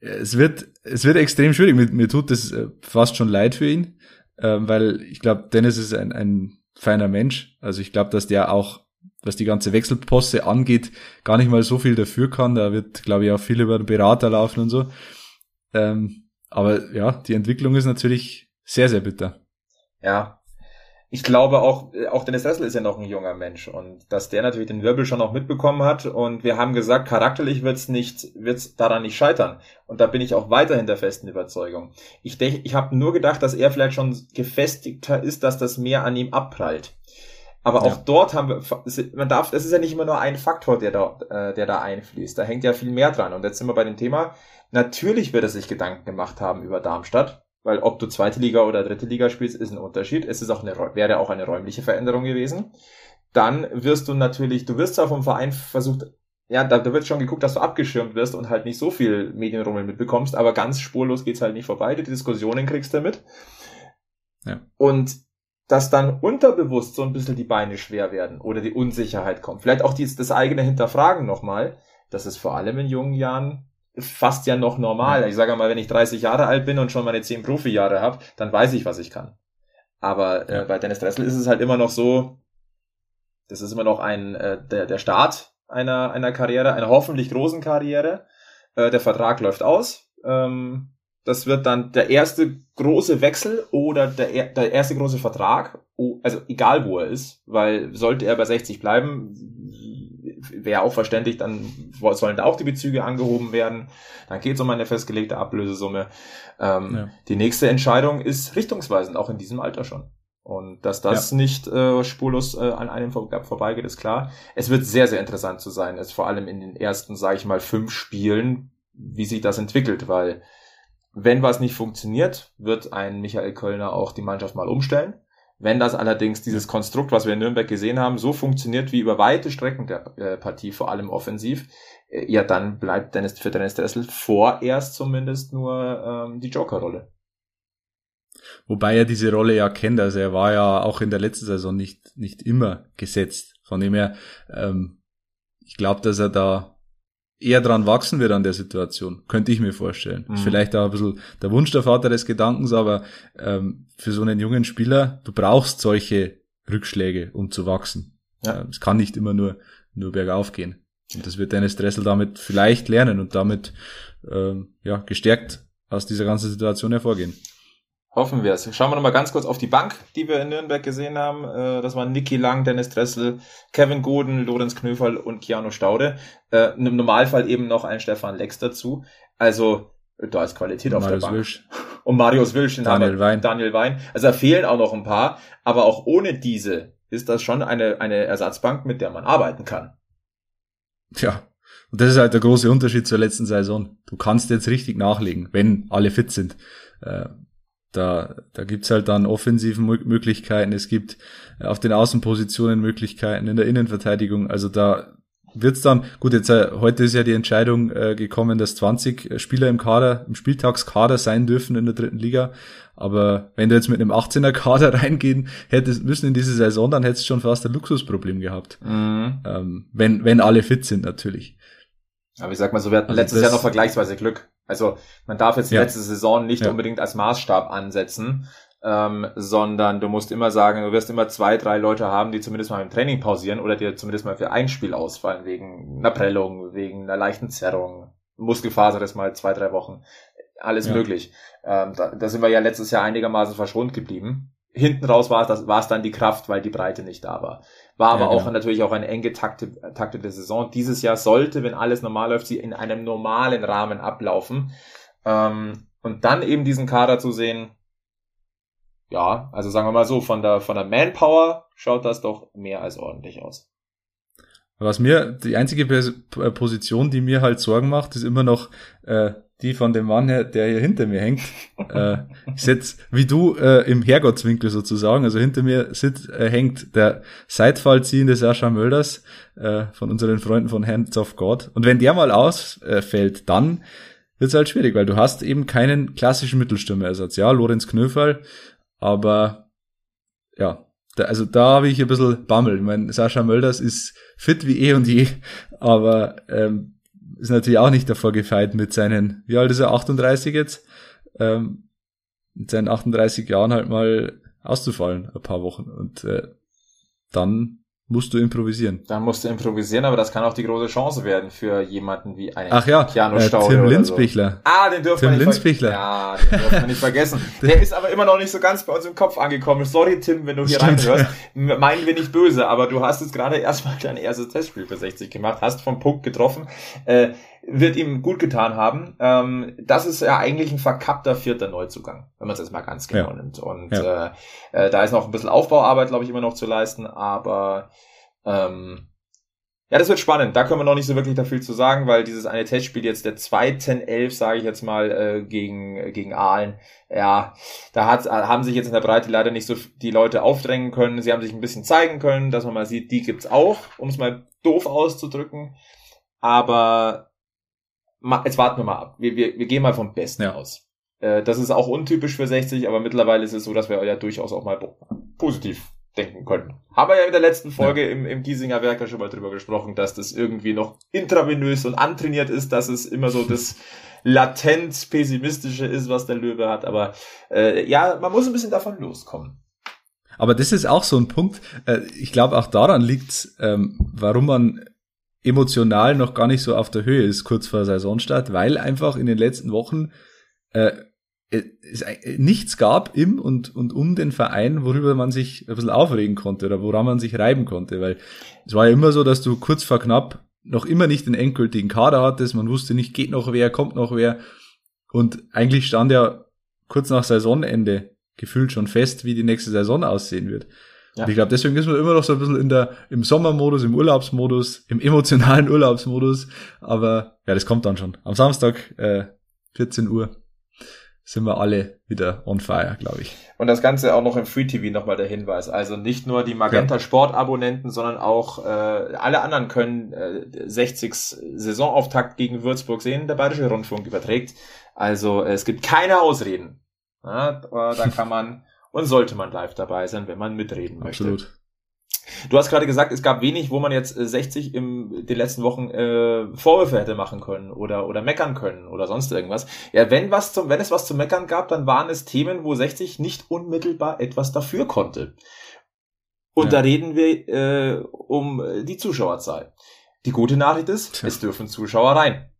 es wird, es wird extrem schwierig. Mir, mir tut es äh, fast schon leid für ihn, äh, weil ich glaube, Dennis ist ein, ein feiner Mensch. Also ich glaube, dass der auch, was die ganze Wechselposte angeht, gar nicht mal so viel dafür kann. Da wird, glaube ich, auch viel über den Berater laufen und so. Ähm, aber ja, die Entwicklung ist natürlich sehr, sehr bitter. Ja, ich glaube auch, äh, auch Dennis Dressel ist ja noch ein junger Mensch und dass der natürlich den Wirbel schon auch mitbekommen hat und wir haben gesagt, charakterlich wird's nicht, wird's daran nicht scheitern und da bin ich auch weiterhin der festen Überzeugung. Ich denke, ich habe nur gedacht, dass er vielleicht schon gefestigter ist, dass das mehr an ihm abprallt. Aber auch ja. dort haben wir, man darf, das ist ja nicht immer nur ein Faktor, der da, äh, der da einfließt. Da hängt ja viel mehr dran. Und jetzt sind wir bei dem Thema. Natürlich wird er sich Gedanken gemacht haben über Darmstadt. Weil ob du zweite Liga oder dritte Liga spielst, ist ein Unterschied. Es ist auch eine, wäre auch eine räumliche Veränderung gewesen. Dann wirst du natürlich, du wirst zwar vom Verein versucht, ja, da, da wird schon geguckt, dass du abgeschirmt wirst und halt nicht so viel Medienrummel mitbekommst, aber ganz spurlos geht's halt nicht vorbei. Die Diskussionen kriegst du mit. Ja. Und dass dann unterbewusst so ein bisschen die Beine schwer werden oder die Unsicherheit kommt. Vielleicht auch dieses, das eigene Hinterfragen nochmal. Das ist vor allem in jungen Jahren fast ja noch normal. Ich sage mal, wenn ich 30 Jahre alt bin und schon meine 10 Profi-Jahre habe, dann weiß ich, was ich kann. Aber äh, bei Dennis Dressel ist es halt immer noch so, das ist immer noch ein äh, der, der Start einer, einer Karriere, einer hoffentlich großen Karriere. Äh, der Vertrag läuft aus. Ähm, das wird dann der erste große Wechsel oder der, der erste große Vertrag, also egal wo er ist, weil sollte er bei 60 bleiben, wäre auch verständlich, dann sollen da auch die Bezüge angehoben werden. Dann geht es um eine festgelegte Ablösesumme. Ähm, ja. Die nächste Entscheidung ist richtungsweisend, auch in diesem Alter schon. Und dass das ja. nicht äh, spurlos äh, an einem vor vorbeigeht, ist klar. Es wird sehr, sehr interessant zu sein, es vor allem in den ersten, sage ich mal, fünf Spielen, wie sich das entwickelt, weil wenn was nicht funktioniert, wird ein Michael Kölner auch die Mannschaft mal umstellen. Wenn das allerdings dieses Konstrukt, was wir in Nürnberg gesehen haben, so funktioniert wie über weite Strecken der äh, Partie, vor allem offensiv, äh, ja, dann bleibt Dennis, für Dennis Dressel vorerst zumindest nur ähm, die Joker-Rolle. Wobei er diese Rolle ja kennt, also er war ja auch in der letzten Saison nicht, nicht immer gesetzt. Von dem her, ähm, ich glaube, dass er da eher dran wachsen wird an der Situation, könnte ich mir vorstellen. Mhm. Ist vielleicht auch ein bisschen der Wunsch der Vater des Gedankens, aber ähm, für so einen jungen Spieler, du brauchst solche Rückschläge, um zu wachsen. Ja. Ähm, es kann nicht immer nur, nur bergauf gehen. Und das wird Dennis Dressel damit vielleicht lernen und damit ähm, ja, gestärkt aus dieser ganzen Situation hervorgehen. Hoffen wir es. Schauen wir nochmal ganz kurz auf die Bank, die wir in Nürnberg gesehen haben. Äh, das waren Niki Lang, Dennis Dressel, Kevin Goden, Lorenz Knöferl und Keanu Staude. Äh, Im Normalfall eben noch ein Stefan Lex dazu. Also da ist Qualität auf Marius der Bank. Wilsch. Und Marius Wilsch, Daniel Wein. Daniel Wein. Also da fehlen auch noch ein paar. Aber auch ohne diese ist das schon eine, eine Ersatzbank, mit der man arbeiten kann. Tja, und das ist halt der große Unterschied zur letzten Saison. Du kannst jetzt richtig nachlegen, wenn alle fit sind. Da, da gibt's halt dann offensiven Möglichkeiten, es gibt äh, auf den Außenpositionen Möglichkeiten in der Innenverteidigung. Also da wird's dann, gut, jetzt äh, heute ist ja die Entscheidung äh, gekommen, dass 20 äh, Spieler im Kader, im Spieltagskader sein dürfen in der dritten Liga. Aber wenn du jetzt mit einem 18er Kader [LAUGHS] reingehen hättest müssen in diese Saison, dann hättest du schon fast ein Luxusproblem gehabt. Mhm. Ähm, wenn, wenn alle fit sind natürlich. Aber ich sag mal so, wir hatten also letztes Jahr noch vergleichsweise Glück. Also man darf jetzt die ja. letzte Saison nicht ja. unbedingt als Maßstab ansetzen, ähm, sondern du musst immer sagen, du wirst immer zwei, drei Leute haben, die zumindest mal im Training pausieren oder dir zumindest mal für ein Spiel ausfallen, wegen einer Prellung, wegen einer leichten Zerrung, Muskelfaser das mal zwei, drei Wochen. alles ja. möglich. Ähm, da, da sind wir ja letztes Jahr einigermaßen verschont geblieben. Hinten raus war es dann die Kraft, weil die Breite nicht da war. War aber ja, auch genau. natürlich auch eine eng getaktete Saison. Dieses Jahr sollte, wenn alles normal läuft, sie in einem normalen Rahmen ablaufen. Ähm, und dann eben diesen Kader zu sehen, ja, also sagen wir mal so, von der, von der Manpower schaut das doch mehr als ordentlich aus. Was mir, die einzige Position, die mir halt Sorgen macht, ist immer noch äh, die von dem Mann, her, der hier hinter mir hängt. [LAUGHS] äh, ich sitz, wie du, äh, im Herrgottswinkel sozusagen. Also hinter mir sitzt, äh, hängt der Seitfallziehende Sascha Mölders äh, von unseren Freunden von Hands of God. Und wenn der mal ausfällt, dann wird es halt schwierig, weil du hast eben keinen klassischen Mittelstürmerersatz. Ja, Lorenz Knöferl, aber ja, da, also da habe ich ein bisschen Bammel. Ich meine, Sascha Mölders ist fit wie eh und je, aber ähm, ist natürlich auch nicht davor gefeit mit seinen, wie alt ist er, 38 jetzt, ähm, mit seinen 38 Jahren halt mal auszufallen, ein paar Wochen. Und äh, dann musst du improvisieren. Dann musst du improvisieren, aber das kann auch die große Chance werden für jemanden wie einen Ach ja, Keanu äh, Tim Linsbichler. So. Ah, den dürfen wir nicht Linsbichler. Ja, den dürfen wir nicht vergessen. [LAUGHS] Der ist aber immer noch nicht so ganz bei uns im Kopf angekommen. Sorry, Tim, wenn du hier Stimmt. reinhörst. [LAUGHS] Meinen wir nicht böse, aber du hast jetzt gerade erstmal dein erstes Testspiel für 60 gemacht, hast vom Punkt getroffen. Äh, wird ihm gut getan haben. Ähm, das ist ja eigentlich ein verkappter vierter Neuzugang, wenn man es jetzt mal ganz genau ja. nimmt. Und ja. äh, äh, da ist noch ein bisschen Aufbauarbeit, glaube ich, immer noch zu leisten, aber ähm, ja, das wird spannend. Da können wir noch nicht so wirklich da viel zu sagen, weil dieses eine Testspiel jetzt der zweiten Elf, sage ich jetzt mal, äh, gegen, äh, gegen Aalen, ja, da hat, haben sich jetzt in der Breite leider nicht so die Leute aufdrängen können. Sie haben sich ein bisschen zeigen können, dass man mal sieht, die gibt's auch, um es mal doof auszudrücken. Aber jetzt warten wir mal ab. Wir, wir, wir gehen mal vom Besten ja. aus. Äh, das ist auch untypisch für 60, aber mittlerweile ist es so, dass wir ja durchaus auch mal positiv denken können. Haben wir ja in der letzten Folge ja. im, im Giesinger Werk ja schon mal drüber gesprochen, dass das irgendwie noch intravenös und antrainiert ist, dass es immer so das [LAUGHS] latent pessimistische ist, was der Löwe hat. Aber äh, ja, man muss ein bisschen davon loskommen. Aber das ist auch so ein Punkt. Äh, ich glaube, auch daran liegt, ähm, warum man emotional noch gar nicht so auf der Höhe ist, kurz vor Saisonstart, weil einfach in den letzten Wochen äh, es nichts gab im und, und um den Verein, worüber man sich ein bisschen aufregen konnte oder woran man sich reiben konnte, weil es war ja immer so, dass du kurz vor knapp noch immer nicht den endgültigen Kader hattest, man wusste nicht, geht noch wer, kommt noch wer und eigentlich stand ja kurz nach Saisonende gefühlt schon fest, wie die nächste Saison aussehen wird. Ja. Und ich glaube, deswegen ist man immer noch so ein bisschen in der, im Sommermodus, im Urlaubsmodus, im emotionalen Urlaubsmodus, aber ja, das kommt dann schon. Am Samstag, äh, 14 Uhr sind wir alle wieder on fire, glaube ich. Und das Ganze auch noch im Free TV nochmal der Hinweis. Also nicht nur die Magenta Sport Abonnenten, sondern auch äh, alle anderen können äh, 60 Saisonauftakt gegen Würzburg sehen, der Bayerische Rundfunk überträgt. Also äh, es gibt keine Ausreden. Ja, da kann man [LAUGHS] und sollte man live dabei sein, wenn man mitreden möchte. Absolut. Du hast gerade gesagt, es gab wenig, wo man jetzt 60 äh, in den letzten Wochen äh, Vorwürfe hätte machen können oder oder meckern können oder sonst irgendwas. Ja, wenn was zum, wenn es was zu meckern gab, dann waren es Themen, wo 60 nicht unmittelbar etwas dafür konnte. Und ja. da reden wir äh, um die Zuschauerzahl. Die gute Nachricht ist, Tja. es dürfen Zuschauer rein.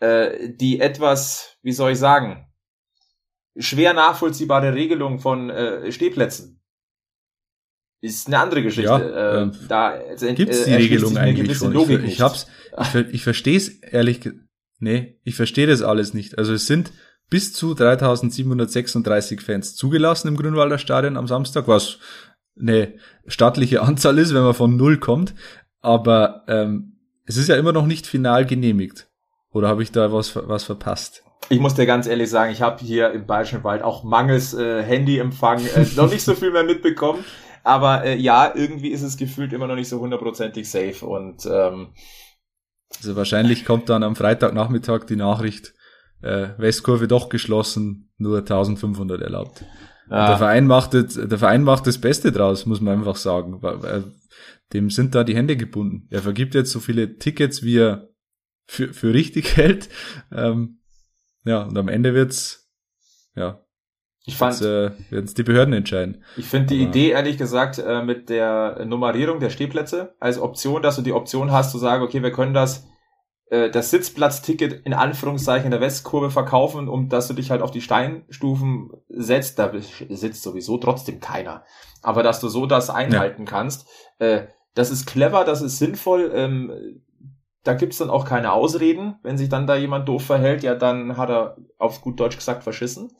Äh, die etwas, wie soll ich sagen, schwer nachvollziehbare Regelung von äh, Stehplätzen ist eine andere Geschichte. Ja, äh, da also, gibt's die äh, Regelung eigentlich schon. Logik ich, ich hab's, ich, ich verstehe es ehrlich, nee, ich verstehe das alles nicht. Also es sind bis zu 3736 Fans zugelassen im Grünwalder Stadion am Samstag, was eine stattliche Anzahl ist, wenn man von null kommt. Aber ähm, es ist ja immer noch nicht final genehmigt. Oder habe ich da was, was verpasst? Ich muss dir ganz ehrlich sagen, ich habe hier im Bayerischen Wald auch mangels äh, Handyempfang äh, [LAUGHS] noch nicht so viel mehr mitbekommen. Aber äh, ja, irgendwie ist es gefühlt immer noch nicht so hundertprozentig safe und ähm, also wahrscheinlich kommt dann am Freitagnachmittag die Nachricht, äh, Westkurve doch geschlossen, nur 1500 erlaubt. Ja. Der Verein macht das, der Verein macht das Beste draus, muss man einfach sagen. Dem sind da die Hände gebunden. Er vergibt jetzt so viele Tickets, wie er für, für richtig [LAUGHS] hält. Ähm, ja, und am Ende wird's, ja, ich fand, äh, werden es die Behörden entscheiden. Ich finde die Idee ehrlich gesagt äh, mit der Nummerierung der Stehplätze als Option, dass du die Option hast zu sagen, okay, wir können das äh, das Sitzplatzticket in Anführungszeichen in der Westkurve verkaufen, um dass du dich halt auf die Steinstufen setzt. Da sitzt sowieso trotzdem keiner. Aber dass du so das einhalten ja. kannst, äh, das ist clever, das ist sinnvoll. Ähm, da gibt's dann auch keine Ausreden. Wenn sich dann da jemand doof verhält, ja, dann hat er auf gut Deutsch gesagt verschissen.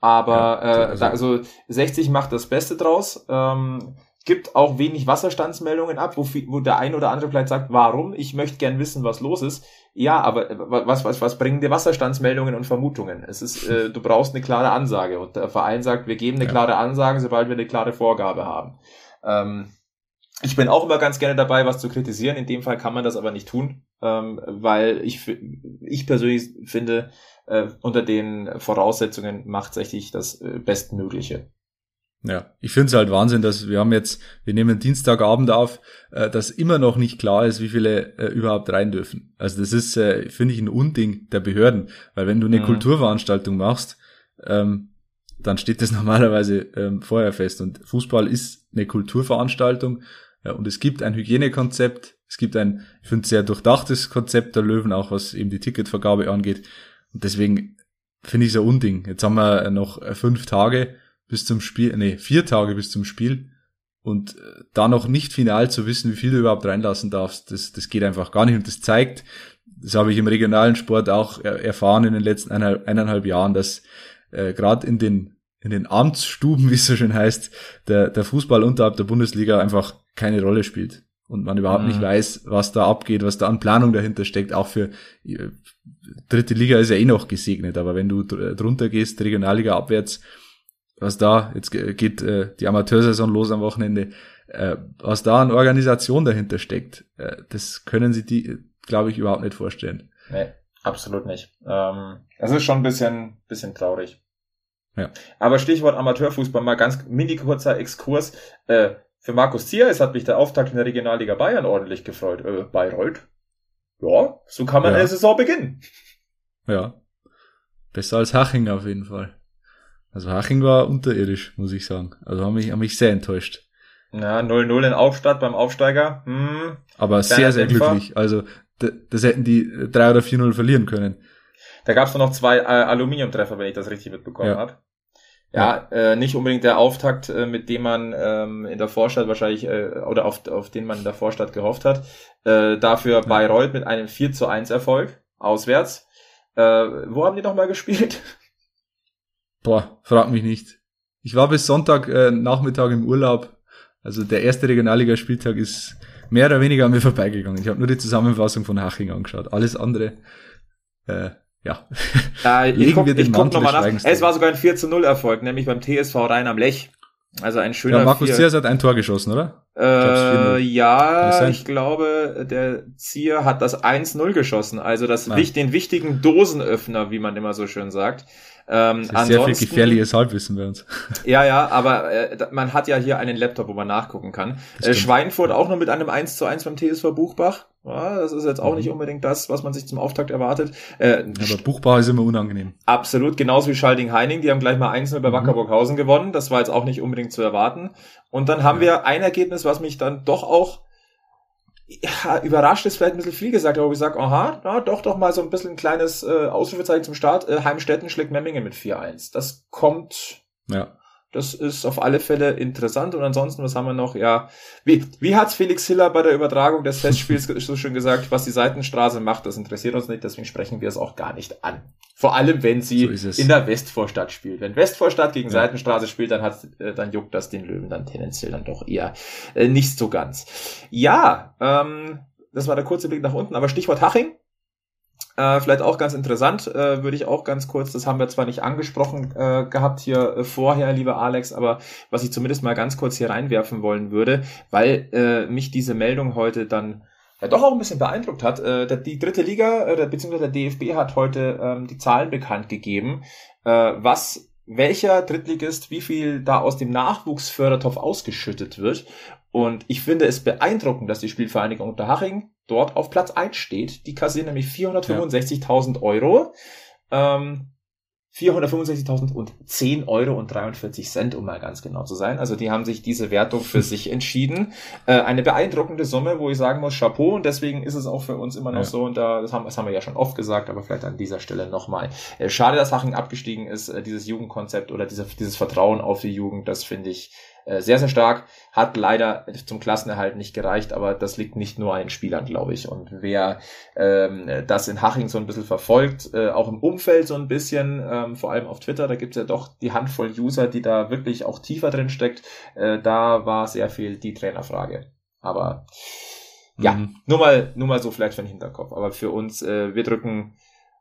Aber ja, äh, also, da, also 60 macht das Beste draus. Ähm, gibt auch wenig Wasserstandsmeldungen ab, wo, wo der ein oder andere vielleicht sagt, warum? Ich möchte gern wissen, was los ist. Ja, aber äh, was, was, was bringen dir Wasserstandsmeldungen und Vermutungen? Es ist, äh, du brauchst eine klare Ansage. Und der Verein sagt, wir geben eine ja. klare Ansage, sobald wir eine klare Vorgabe haben. Ähm, ich bin auch immer ganz gerne dabei, was zu kritisieren. In dem Fall kann man das aber nicht tun, ähm, weil ich, ich persönlich finde, äh, unter den Voraussetzungen macht 60 das äh, Bestmögliche. Ja, ich finde es halt Wahnsinn, dass wir haben jetzt, wir nehmen Dienstagabend auf, äh, dass immer noch nicht klar ist, wie viele äh, überhaupt rein dürfen. Also das ist, äh, finde ich, ein Unding der Behörden, weil wenn du eine mhm. Kulturveranstaltung machst, ähm, dann steht das [LAUGHS] normalerweise ähm, vorher fest. Und Fußball ist eine Kulturveranstaltung und es gibt ein Hygienekonzept, es gibt ein, ich finde, sehr durchdachtes Konzept der Löwen, auch was eben die Ticketvergabe angeht. Und deswegen finde ich es ein Unding. Jetzt haben wir noch fünf Tage bis zum Spiel, nee, vier Tage bis zum Spiel und äh, da noch nicht final zu wissen, wie viel du überhaupt reinlassen darfst, das, das geht einfach gar nicht und das zeigt, das habe ich im regionalen Sport auch erfahren in den letzten eineinhalb, eineinhalb Jahren, dass äh, gerade in den in den Amtsstuben, [LAUGHS] wie es so schön heißt, der, der Fußball unterhalb der Bundesliga einfach keine Rolle spielt und man überhaupt mhm. nicht weiß, was da abgeht, was da an Planung dahinter steckt. Auch für äh, dritte Liga ist ja eh noch gesegnet, aber wenn du drunter gehst, Regionalliga abwärts, was da, jetzt geht äh, die Amateursaison los am Wochenende, äh, was da an Organisation dahinter steckt, äh, das können sie die, glaube ich, überhaupt nicht vorstellen. Nee, absolut nicht. Ähm, das ist schon ein bisschen, bisschen traurig. Ja. Aber Stichwort Amateurfußball, mal ganz mini kurzer Exkurs. Äh, für Markus Zier, es hat mich der Auftakt in der Regionalliga Bayern ordentlich gefreut. Äh, Bayreuth? Ja, so kann man ja. eine Saison beginnen. Ja. Besser als Haching auf jeden Fall. Also Haching war unterirdisch, muss ich sagen. Also haben mich, haben mich sehr enttäuscht. Ja, 0-0 in Aufstadt beim Aufsteiger. Hm, Aber sehr, sehr Dämpfer. glücklich. Also das hätten die 3 oder 4-0 verlieren können. Da gab es noch zwei äh, Aluminiumtreffer, wenn ich das richtig mitbekommen ja. habe. Ja. Äh, nicht unbedingt der Auftakt, äh, mit dem man ähm, in der Vorstadt wahrscheinlich, äh, oder auf, auf den man in der Vorstadt gehofft hat. Äh, dafür. Bayreuth mit einem 4 zu 1 Erfolg, auswärts. Äh, wo haben die nochmal gespielt? Boah, frag mich nicht. Ich war bis Sonntag äh, Nachmittag im Urlaub. Also der erste Regionalligaspieltag ist mehr oder weniger an mir vorbeigegangen. Ich habe nur die Zusammenfassung von Haching angeschaut. Alles andere, äh, ja. Äh, Legen guck, wir den ich guck nochmal nach. Es war sogar ein 4 zu 0 Erfolg, nämlich beim TSV Rhein am Lech. Also ein schöner. Ja, Markus Ziers hat ein Tor geschossen, oder? Äh, ja, ich glaube, der Zier hat das 1-0 geschossen. Also das, den wichtigen Dosenöffner, wie man immer so schön sagt. Ähm, das ist sehr viel gefährliches Halbwissen bei uns. [LAUGHS] Ja, ja, aber äh, man hat ja hier einen Laptop, wo man nachgucken kann. Äh, Schweinfurt auch nur mit einem 1 zu 1 beim TSV Buchbach. Ja, das ist jetzt auch mhm. nicht unbedingt das, was man sich zum Auftakt erwartet. Äh, aber Buchbach ist immer unangenehm. Absolut, genauso wie Schalding-Heining. Die haben gleich mal 1 bei mhm. Wackerburghausen gewonnen. Das war jetzt auch nicht unbedingt zu erwarten. Und dann haben ja. wir ein Ergebnis, was mich dann doch auch ja, überrascht ist vielleicht ein bisschen viel gesagt, aber ich sage, aha, na, doch doch mal so ein bisschen ein kleines äh, Ausrufezeichen zum Start. Äh, Heimstetten schlägt Memmingen mit 4-1. Das kommt ja. Das ist auf alle Fälle interessant. Und ansonsten, was haben wir noch? Ja, wie, wie hat Felix Hiller bei der Übertragung des Testspiels [LAUGHS] so schön gesagt, was die Seitenstraße macht, das interessiert uns nicht, deswegen sprechen wir es auch gar nicht an. Vor allem, wenn sie so in der Westvorstadt spielt. Wenn Westvorstadt gegen ja. Seitenstraße spielt, dann hat, äh, dann juckt das den Löwen dann tendenziell dann doch eher äh, nicht so ganz. Ja, ähm, das war der kurze Blick nach unten, aber Stichwort Haching. Äh, vielleicht auch ganz interessant, äh, würde ich auch ganz kurz, das haben wir zwar nicht angesprochen äh, gehabt hier äh, vorher, lieber Alex, aber was ich zumindest mal ganz kurz hier reinwerfen wollen würde, weil äh, mich diese Meldung heute dann ja, doch auch ein bisschen beeindruckt hat. Äh, die dritte Liga, äh, beziehungsweise der DFB hat heute ähm, die Zahlen bekannt gegeben, was welcher Drittligist wie viel da aus dem Nachwuchsfördertopf ausgeschüttet wird. Und ich finde es beeindruckend, dass die Spielvereinigung Unterhaching dort auf Platz 1 steht. Die kassieren nämlich 465.000 Euro. Ähm, 465.010 Euro und 43 Cent, um mal ganz genau zu sein. Also die haben sich diese Wertung für sich [LAUGHS] entschieden. Äh, eine beeindruckende Summe, wo ich sagen muss, Chapeau. Und deswegen ist es auch für uns immer noch ja. so. Und da, das haben, das haben wir ja schon oft gesagt, aber vielleicht an dieser Stelle nochmal. Äh, schade, dass Haching abgestiegen ist. Äh, dieses Jugendkonzept oder diese, dieses Vertrauen auf die Jugend, das finde ich äh, sehr, sehr stark. Hat leider zum Klassenerhalt nicht gereicht, aber das liegt nicht nur an den Spielern, glaube ich. Und wer ähm, das in Haching so ein bisschen verfolgt, äh, auch im Umfeld so ein bisschen, ähm, vor allem auf Twitter, da gibt es ja doch die Handvoll User, die da wirklich auch tiefer drin steckt. Äh, da war sehr viel die Trainerfrage. Aber ja, mhm. nur mal, nur mal so vielleicht für den Hinterkopf. Aber für uns, äh, wir drücken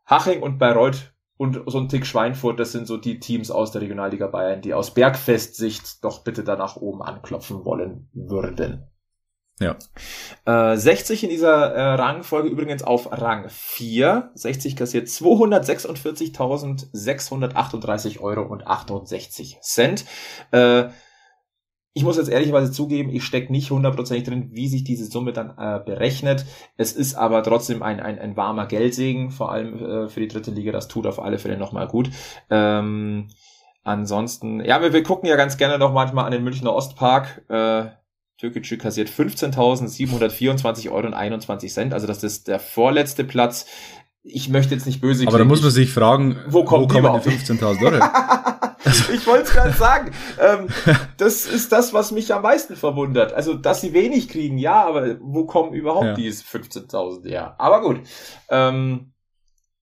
Haching und Bayreuth und so ein Tick Schweinfurt, das sind so die Teams aus der Regionalliga Bayern, die aus Bergfest-Sicht doch bitte da nach oben anklopfen wollen würden. Ja. Äh, 60 in dieser äh, Rangfolge übrigens auf Rang 4. 60 kassiert 246.638 Euro und 68 Cent. Äh, ich muss jetzt ehrlicherweise zugeben, ich stecke nicht hundertprozentig drin, wie sich diese Summe dann äh, berechnet. Es ist aber trotzdem ein, ein, ein warmer Geldsegen, vor allem äh, für die dritte Liga. Das tut auf alle Fälle nochmal gut. Ähm, ansonsten, ja, wir, wir gucken ja ganz gerne noch manchmal an den Münchner Ostpark. Äh, Türkgücü kassiert 15.724 Euro und 21 Cent. Also das ist der vorletzte Platz. Ich möchte jetzt nicht böse Aber da muss man sich fragen, wo, kommt wo kommen die 15.000 Euro? [LAUGHS] ich wollte es gerade sagen. Ähm, das ist das, was mich am meisten verwundert. Also, dass sie wenig kriegen, ja, aber wo kommen überhaupt ja. diese 15.000 her? Aber gut. Ähm,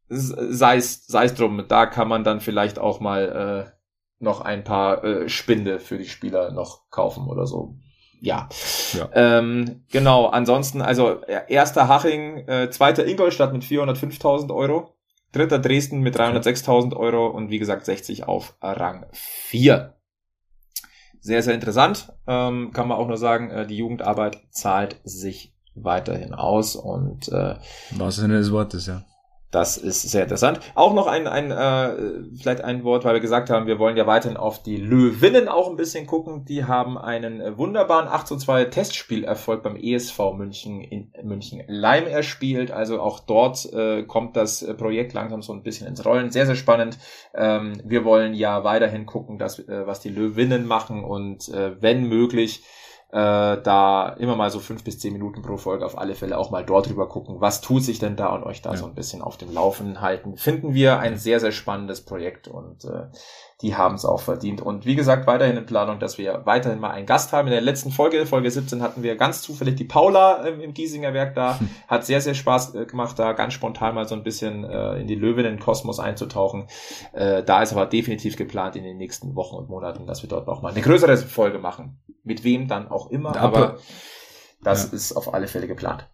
sei es sei es drum, da kann man dann vielleicht auch mal äh, noch ein paar äh, Spinde für die Spieler noch kaufen oder so. Ja. ja. Ähm, genau, ansonsten, also erster Haching, äh, zweiter Ingolstadt mit 405.000 Euro. Dritter Dresden mit 306.000 Euro und wie gesagt 60 auf Rang 4. Sehr, sehr interessant. Ähm, kann man auch nur sagen, äh, die Jugendarbeit zahlt sich weiterhin aus und äh, was Sinne des Wortes, ja. Das ist sehr interessant. Auch noch ein, ein äh, vielleicht ein Wort, weil wir gesagt haben, wir wollen ja weiterhin auf die Löwinnen auch ein bisschen gucken. Die haben einen äh, wunderbaren 8 zu 2 Testspielerfolg beim ESV München in München Leim erspielt. Also auch dort äh, kommt das Projekt langsam so ein bisschen ins Rollen. Sehr, sehr spannend. Ähm, wir wollen ja weiterhin gucken, dass, äh, was die Löwinnen machen und äh, wenn möglich äh, da immer mal so fünf bis zehn Minuten pro Folge auf alle Fälle auch mal dort drüber gucken, was tut sich denn da und euch da ja. so ein bisschen auf dem Laufen halten. Finden wir ein sehr, sehr spannendes Projekt und äh, die haben es auch verdient. Und wie gesagt, weiterhin in Planung, dass wir weiterhin mal einen Gast haben. In der letzten Folge, Folge 17, hatten wir ganz zufällig die Paula ähm, im Giesinger Werk da. Hm. Hat sehr, sehr Spaß äh, gemacht, da ganz spontan mal so ein bisschen äh, in die Löwinnen-Kosmos einzutauchen. Äh, da ist aber definitiv geplant in den nächsten Wochen und Monaten, dass wir dort noch mal eine größere Folge machen. Mit wem dann auch immer, aber das ja. ist auf alle Fälle geplant.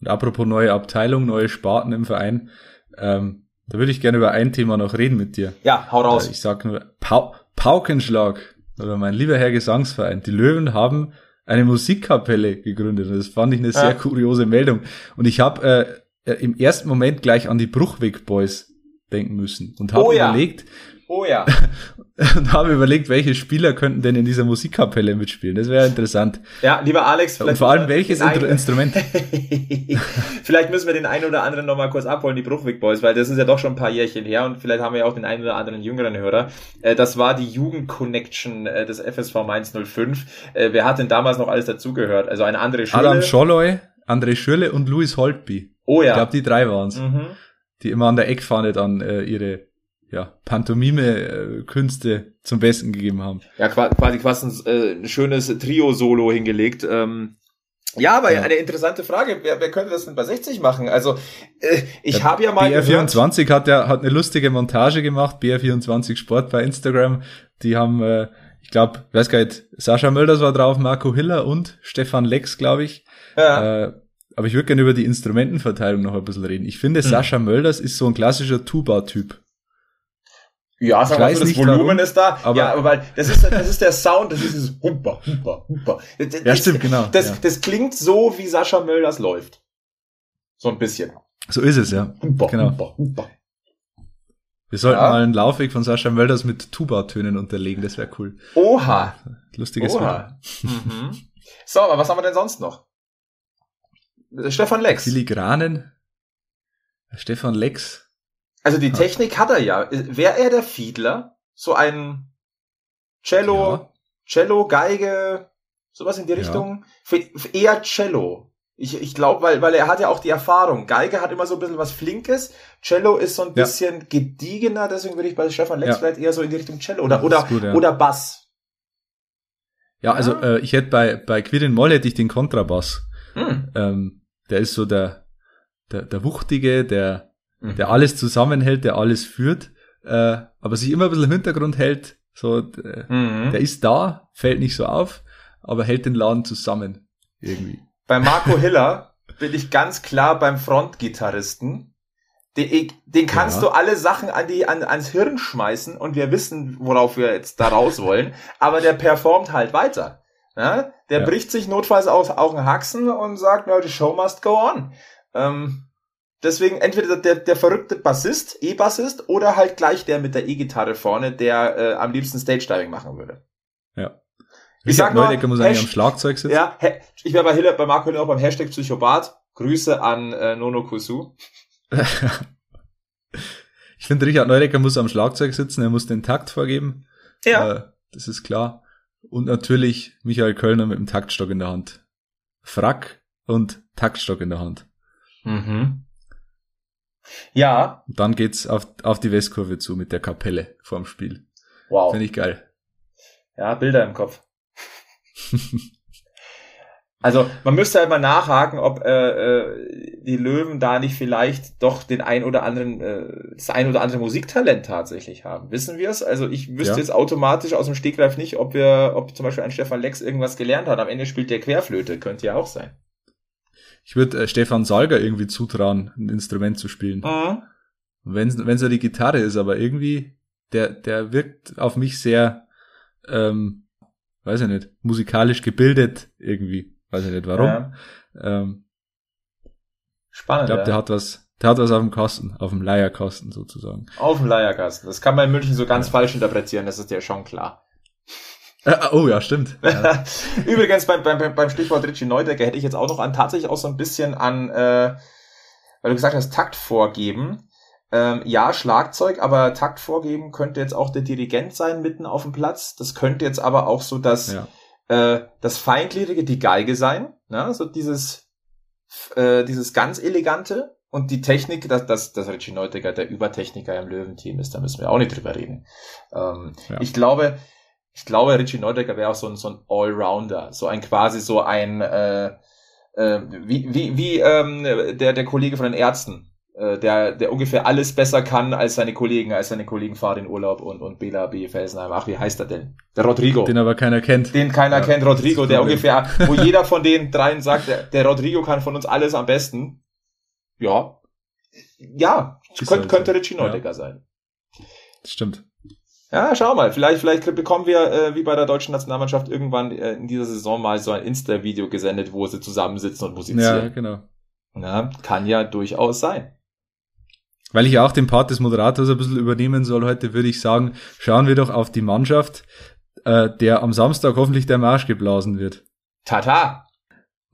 Und apropos neue Abteilung, neue Sparten im Verein. Ähm, da würde ich gerne über ein Thema noch reden mit dir. Ja, hau raus. Äh, ich sag nur Pau Paukenschlag oder mein lieber Herr Gesangsverein. Die Löwen haben eine Musikkapelle gegründet. Das fand ich eine sehr kuriose Meldung. Und ich habe äh, im ersten Moment gleich an die Bruchweg Boys denken müssen und habe oh, ja. überlegt, Oh ja. [LAUGHS] [LAUGHS] und habe überlegt, welche Spieler könnten denn in dieser Musikkapelle mitspielen. Das wäre interessant. Ja, lieber Alex. Und vor allem welches Instru Instrument? [LAUGHS] vielleicht müssen wir den einen oder anderen nochmal kurz abholen, die Bruchwig Boys, weil das ist ja doch schon ein paar Jährchen her und vielleicht haben wir ja auch den einen oder anderen jüngeren Hörer. Äh, das war die Jugend-Connection äh, des FSV Mainz 05. Äh, wer hat denn damals noch alles dazugehört? Also eine andere Schule. Adam Scholloy, André Schürle und Louis Holtby. Oh ja. Ich glaube, die drei waren's. Mhm. Die immer an der Eckfahne dann ihre ja, Pantomime-Künste zum Besten gegeben haben. Ja, quasi quasi ein, äh, ein schönes Trio-Solo hingelegt. Ähm, ja, aber ja. eine interessante Frage. Wer, wer könnte das denn bei 60 machen? Also, äh, ich habe ja mal. BR24 hat ja hat eine lustige Montage gemacht, BR24 Sport bei Instagram. Die haben, äh, ich glaube, weiß gar nicht, Sascha Mölders war drauf, Marco Hiller und Stefan Lex, glaube ich. Ja. Äh, aber ich würde gerne über die Instrumentenverteilung noch ein bisschen reden. Ich finde, hm. Sascha Mölders ist so ein klassischer Tuba-Typ. Ja, sag mal, so, das Volumen warum, ist da. Aber ja, aber weil das ist, das ist der Sound, das ist dieses Humper, Humper, Humper. Das, ja, stimmt, genau. Das, ja. das klingt so, wie Sascha Mölders läuft. So ein bisschen. So ist es, ja. Humper, genau. Humper, Humper. Wir sollten ja. mal einen Laufweg von Sascha Mölders mit Tuba-Tönen unterlegen, das wäre cool. Oha. Lustiges Oha. Mhm. [LAUGHS] So, aber was haben wir denn sonst noch? Stefan Lex. Filigranen. Stefan Lex Also die Technik hat er ja. Wäre er der Fiedler? So ein Cello, ja. Cello, Geige, sowas in die Richtung? Ja. Eher Cello. Ich, ich glaube, weil, weil er hat ja auch die Erfahrung. Geige hat immer so ein bisschen was Flinkes. Cello ist so ein bisschen ja. gediegener, deswegen würde ich bei Stefan Lex ja. vielleicht eher so in die Richtung Cello oder, oder, gut, oder Bass. Ja, also äh, ich hätte bei, bei Quirin Moll hätte ich den Kontrabass. Hm. Ähm, der ist so der, der, der Wuchtige, der, mhm. der alles zusammenhält, der alles führt, äh, aber sich immer ein bisschen im Hintergrund hält. So, der, mhm. der ist da, fällt nicht so auf, aber hält den Laden zusammen. Irgendwie. Bei Marco Hiller bin ich ganz klar beim Frontgitarristen. Den, den kannst ja. du alle Sachen an die, an, ans Hirn schmeißen und wir wissen, worauf wir jetzt da raus wollen, aber der performt halt weiter. Ja? Der ja. bricht sich notfalls auch, auch einen Haxen und sagt, no, the show must go on. Ähm, deswegen entweder der, der verrückte Bassist, E-Bassist, oder halt gleich der mit der E-Gitarre vorne, der äh, am liebsten Stage-Diving machen würde. Ja. Ich sag nur, muss eigentlich am Schlagzeug sitzen. Ja, ich wäre bei, Hiller, bei Marco Hiller auch beim Hashtag Psychopath. Grüße an äh, Nono Kusu. [LAUGHS] ich finde, Richard Neudecker muss am Schlagzeug sitzen, er muss den Takt vorgeben. Ja. Äh, das ist klar. Und natürlich Michael Kölner mit dem Taktstock in der Hand. Frack und Taktstock in der Hand. Mhm. Ja. Und dann geht's auf, auf die Westkurve zu mit der Kapelle vorm Spiel. Wow. Finde ich geil. Ja, Bilder im Kopf. also man müsste halt mal nachhaken, ob äh, äh, die Löwen da nicht vielleicht doch den ein oder anderen, äh, das ein oder andere Musiktalent tatsächlich haben. Wissen wir es? Also ich wüsste ja. jetzt automatisch aus dem Stegreif nicht, ob wir, ob zum Beispiel ein Stefan Lex irgendwas gelernt hat. Am Ende spielt der Querflöte, könnte ja auch sein. Ich würde äh, Stefan Salger irgendwie zutrauen, ein Instrument zu spielen. Mhm. Wenn wenn so die Gitarre ist, aber irgendwie der der wirkt auf mich sehr ähm, weiß ich nicht, musikalisch gebildet irgendwie. Weiß ich nicht warum. Ja. Ähm, Spannend. Ich glaube, ja. der hat was, der hat was auf dem Kasten, auf dem Leierkasten sozusagen. Auf dem Leierkasten. Das kann man in München so ganz ja. falsch interpretieren, das ist ja schon klar. Äh, oh ja, stimmt. Ja. [LAUGHS] Übrigens beim, beim, beim Stichwort Richie Neudecker hätte ich jetzt auch noch an tatsächlich auch so ein bisschen an, äh, weil du gesagt hast, Takt vorgeben. Ähm, ja, Schlagzeug, aber Takt vorgeben könnte jetzt auch der Dirigent sein mitten auf dem Platz. Das könnte jetzt aber auch so das, ja. äh, das Feingliedrige, die Geige sein. Ne? So dieses, äh, dieses ganz elegante und die Technik, dass, dass, dass Richie Neudecker der Übertechniker im Löwenteam ist, da müssen wir auch nicht drüber reden. Ähm, ja. Ich glaube, ich glaube, Richie Neudecker wäre auch so ein, so ein Allrounder, so ein quasi so ein äh, äh, wie, wie, wie ähm, der, der Kollege von den Ärzten, äh, der, der ungefähr alles besser kann als seine Kollegen, als seine Kollegen fahren in Urlaub und, und Bela B. Felsenheim. Ach, wie heißt er denn? Der Rodrigo. Den aber keiner kennt. Den keiner ja, kennt, Rodrigo, der ungefähr, wo [LAUGHS] jeder von den dreien sagt, der, der Rodrigo kann von uns alles am besten. Ja. Ja, könnte, könnte Richie Neudecker ja. sein. Stimmt. Ja, schau mal, vielleicht, vielleicht bekommen wir, äh, wie bei der deutschen Nationalmannschaft, irgendwann äh, in dieser Saison mal so ein Insta-Video gesendet, wo sie zusammensitzen und musizieren. Ja, genau. Na, kann ja durchaus sein. Weil ich ja auch den Part des Moderators ein bisschen übernehmen soll heute, würde ich sagen, schauen wir doch auf die Mannschaft, äh, der am Samstag hoffentlich der Marsch geblasen wird. Tata!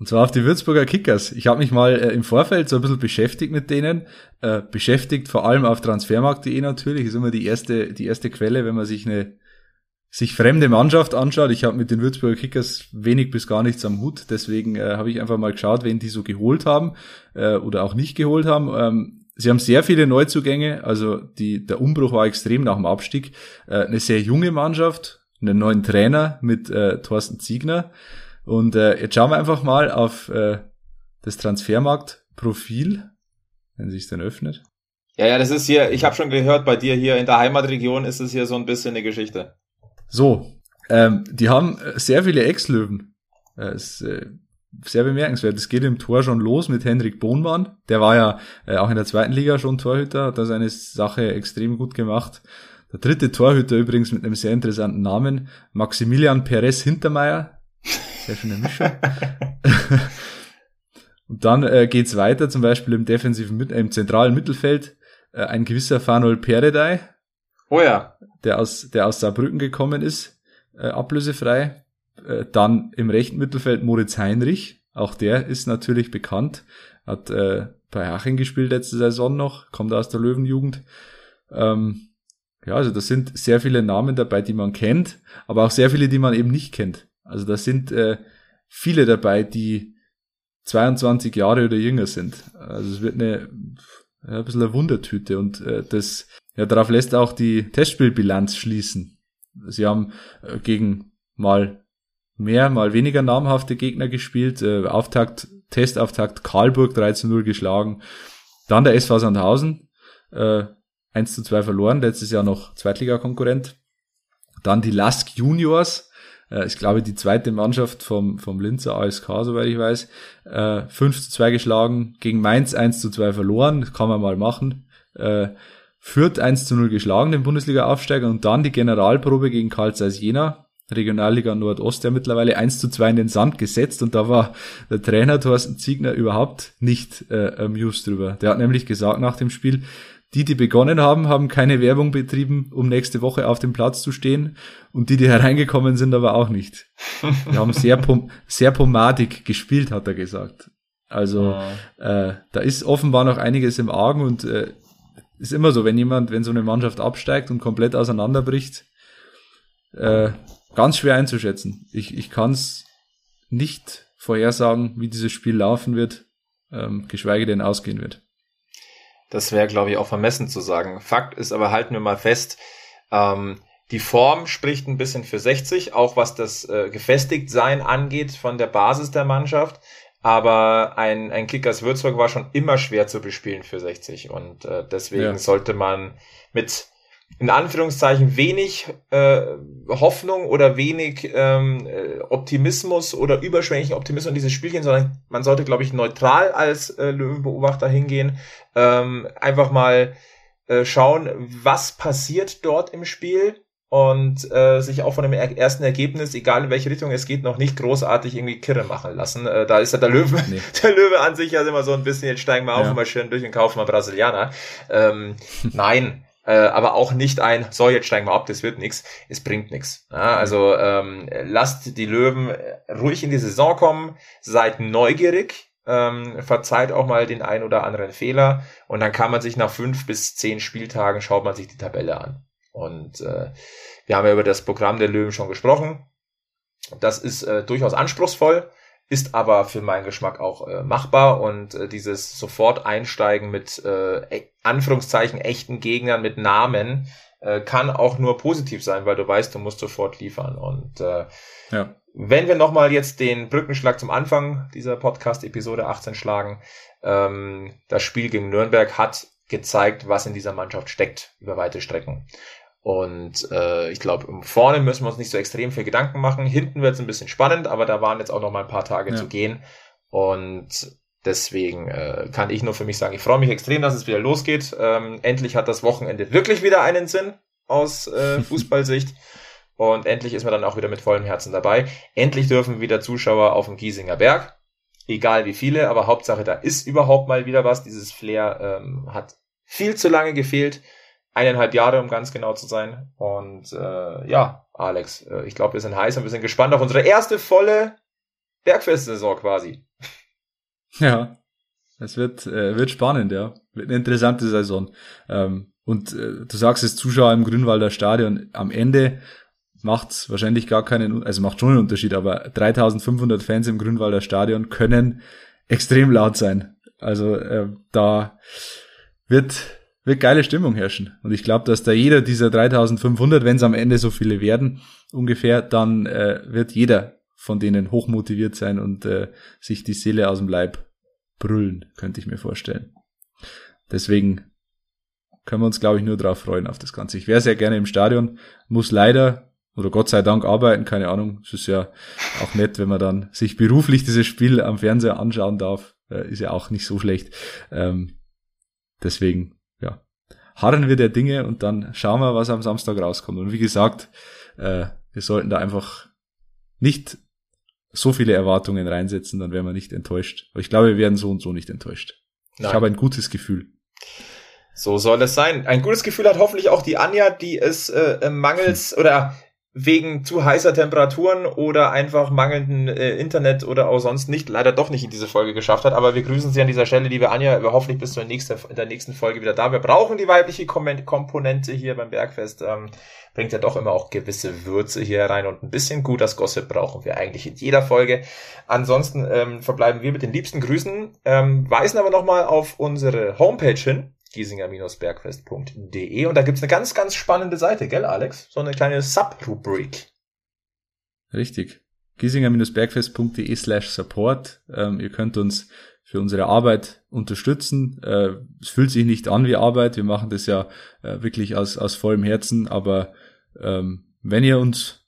Und zwar auf die Würzburger Kickers. Ich habe mich mal äh, im Vorfeld so ein bisschen beschäftigt mit denen. Äh, beschäftigt vor allem auf transfermarkt.de natürlich. Ist immer die erste, die erste Quelle, wenn man sich eine sich fremde Mannschaft anschaut. Ich habe mit den Würzburger Kickers wenig bis gar nichts am Hut. Deswegen äh, habe ich einfach mal geschaut, wen die so geholt haben äh, oder auch nicht geholt haben. Ähm, Sie haben sehr viele Neuzugänge, also die, der Umbruch war extrem nach dem Abstieg. Äh, eine sehr junge Mannschaft, einen neuen Trainer mit äh, Thorsten Ziegner. Und äh, jetzt schauen wir einfach mal auf äh, das Transfermarktprofil, wenn sich dann öffnet. Ja, ja, das ist hier, ich habe schon gehört, bei dir hier in der Heimatregion ist es hier so ein bisschen eine Geschichte. So, ähm, die haben sehr viele Ex-Löwen. Äh, äh, sehr bemerkenswert. Es geht im Tor schon los mit Henrik Bohnmann. Der war ja äh, auch in der zweiten Liga schon Torhüter, hat da seine Sache extrem gut gemacht. Der dritte Torhüter übrigens mit einem sehr interessanten Namen, Maximilian Perez Hintermeier. [LAUGHS] Sehr schöne Mischung. [LAUGHS] [LAUGHS] Und dann äh, geht's weiter, zum Beispiel im defensiven, äh, im zentralen Mittelfeld, äh, ein gewisser Fanol Peredai. Oh ja. Der aus, der aus Saarbrücken gekommen ist, äh, ablösefrei. Äh, dann im rechten Mittelfeld Moritz Heinrich. Auch der ist natürlich bekannt. Hat äh, bei Haching gespielt letzte Saison noch, kommt aus der Löwenjugend. Ähm, ja, also da sind sehr viele Namen dabei, die man kennt, aber auch sehr viele, die man eben nicht kennt. Also da sind äh, viele dabei, die 22 Jahre oder jünger sind. Also es wird eine ein bisschen eine Wundertüte und äh, das ja darauf lässt auch die Testspielbilanz schließen. Sie haben äh, gegen mal mehr, mal weniger namhafte Gegner gespielt. Äh, Auftakt, Testauftakt Karlburg 3 zu 0 geschlagen. Dann der SV Sandhausen, äh, 1 zu 2 verloren, letztes Jahr noch Zweitligakonkurrent. Dann die Lask Juniors, äh, ich glaube die zweite Mannschaft vom, vom Linzer ASK, soweit ich weiß, äh, 5 zu 2 geschlagen, gegen Mainz 1 zu 2 verloren, das kann man mal machen. Äh, Fürth 1 zu 0 geschlagen, den Bundesliga-Aufsteiger, und dann die Generalprobe gegen Karl Zeiss Jena, Regionalliga Nordost, ja mittlerweile 1 zu 2 in den Sand gesetzt und da war der Trainer Thorsten Ziegner überhaupt nicht äh, amused drüber. Der hat nämlich gesagt nach dem Spiel, die, die begonnen haben, haben keine Werbung betrieben, um nächste Woche auf dem Platz zu stehen. Und die, die hereingekommen sind, aber auch nicht. Die haben sehr, pom sehr pomadig gespielt, hat er gesagt. Also äh, da ist offenbar noch einiges im Argen und äh, ist immer so, wenn jemand, wenn so eine Mannschaft absteigt und komplett auseinanderbricht, äh, ganz schwer einzuschätzen. Ich, ich kann es nicht vorhersagen, wie dieses Spiel laufen wird, ähm, geschweige denn ausgehen wird. Das wäre, glaube ich, auch vermessen zu sagen. Fakt ist aber, halten wir mal fest, ähm, die Form spricht ein bisschen für 60, auch was das äh, Gefestigtsein angeht von der Basis der Mannschaft. Aber ein, ein Kickers Würzburg war schon immer schwer zu bespielen für 60. Und äh, deswegen ja. sollte man mit in Anführungszeichen wenig äh, Hoffnung oder wenig ähm, äh, Optimismus oder überschwänglichen Optimismus in dieses Spiel gehen, sondern man sollte, glaube ich, neutral als äh, Löwenbeobachter hingehen. Ähm, einfach mal äh, schauen, was passiert dort im Spiel und äh, sich auch von dem ersten Ergebnis, egal in welche Richtung es geht, noch nicht großartig irgendwie Kirre machen lassen. Äh, da ist ja der Löwe, nee. [LAUGHS] der Löwe an sich ja immer so ein bisschen, jetzt steigen wir auf ja. und marschieren durch und kaufen mal Brasilianer. Ähm, nein, äh, aber auch nicht ein, so jetzt steigen wir ab, das wird nichts, es bringt nichts. Ja, also ähm, lasst die Löwen ruhig in die Saison kommen, seid neugierig, ähm, verzeiht auch mal den ein oder anderen Fehler und dann kann man sich nach fünf bis zehn Spieltagen schaut man sich die Tabelle an. Und äh, wir haben ja über das Programm der Löwen schon gesprochen. Das ist äh, durchaus anspruchsvoll ist aber für meinen Geschmack auch äh, machbar und äh, dieses sofort Einsteigen mit äh, e, Anführungszeichen echten Gegnern mit Namen äh, kann auch nur positiv sein, weil du weißt, du musst sofort liefern und äh, ja. wenn wir nochmal jetzt den Brückenschlag zum Anfang dieser Podcast-Episode 18 schlagen, ähm, das Spiel gegen Nürnberg hat gezeigt, was in dieser Mannschaft steckt über weite Strecken. Und äh, ich glaube, vorne müssen wir uns nicht so extrem viel Gedanken machen. Hinten wird es ein bisschen spannend, aber da waren jetzt auch noch mal ein paar Tage ja. zu gehen. Und deswegen äh, kann ich nur für mich sagen, ich freue mich extrem, dass es wieder losgeht. Ähm, endlich hat das Wochenende wirklich wieder einen Sinn aus äh, [LAUGHS] Fußballsicht. Und endlich ist man dann auch wieder mit vollem Herzen dabei. Endlich dürfen wieder Zuschauer auf dem Giesinger Berg. Egal wie viele, aber Hauptsache, da ist überhaupt mal wieder was. Dieses Flair ähm, hat viel zu lange gefehlt eineinhalb Jahre, um ganz genau zu sein. Und äh, ja, Alex, äh, ich glaube, wir sind heiß und wir sind gespannt auf unsere erste volle Bergfest-Saison quasi. [LAUGHS] Ja, es wird, äh, wird spannend, ja. Wird eine interessante Saison. Ähm, und äh, du sagst es, Zuschauer im Grünwalder Stadion, am Ende macht's wahrscheinlich gar keinen, also macht schon einen Unterschied, aber 3500 Fans im Grünwalder Stadion können extrem laut sein. Also äh, da wird wird geile Stimmung herrschen. Und ich glaube, dass da jeder dieser 3500, wenn es am Ende so viele werden, ungefähr, dann äh, wird jeder von denen hochmotiviert sein und äh, sich die Seele aus dem Leib brüllen, könnte ich mir vorstellen. Deswegen können wir uns, glaube ich, nur darauf freuen auf das Ganze. Ich wäre sehr gerne im Stadion, muss leider oder Gott sei Dank arbeiten, keine Ahnung. Es ist ja auch nett, wenn man dann sich beruflich dieses Spiel am Fernseher anschauen darf. Äh, ist ja auch nicht so schlecht. Ähm, deswegen harren wir der Dinge und dann schauen wir, was am Samstag rauskommt. Und wie gesagt, äh, wir sollten da einfach nicht so viele Erwartungen reinsetzen, dann wären wir nicht enttäuscht. Aber ich glaube, wir werden so und so nicht enttäuscht. Nein. Ich habe ein gutes Gefühl. So soll es sein. Ein gutes Gefühl hat hoffentlich auch die Anja, die es äh, mangels hm. oder wegen zu heißer Temperaturen oder einfach mangelnden äh, Internet oder auch sonst nicht, leider doch nicht in diese Folge geschafft hat. Aber wir grüßen Sie an dieser Stelle, liebe Anja. Wir hoffentlich bis zur nächsten, in der nächsten Folge wieder da. Wir brauchen die weibliche Komponente hier beim Bergfest. Ähm, bringt ja doch immer auch gewisse Würze hier rein und ein bisschen gutes Gossip brauchen wir eigentlich in jeder Folge. Ansonsten ähm, verbleiben wir mit den liebsten Grüßen, ähm, weisen aber nochmal auf unsere Homepage hin, giesinger-bergfest.de und da gibt's eine ganz, ganz spannende Seite, gell Alex? So eine kleine Sub-Rubrik. Richtig. giesinger-bergfest.de slash support. Ähm, ihr könnt uns für unsere Arbeit unterstützen. Äh, es fühlt sich nicht an wie Arbeit. Wir machen das ja äh, wirklich aus, aus vollem Herzen. Aber ähm, wenn ihr uns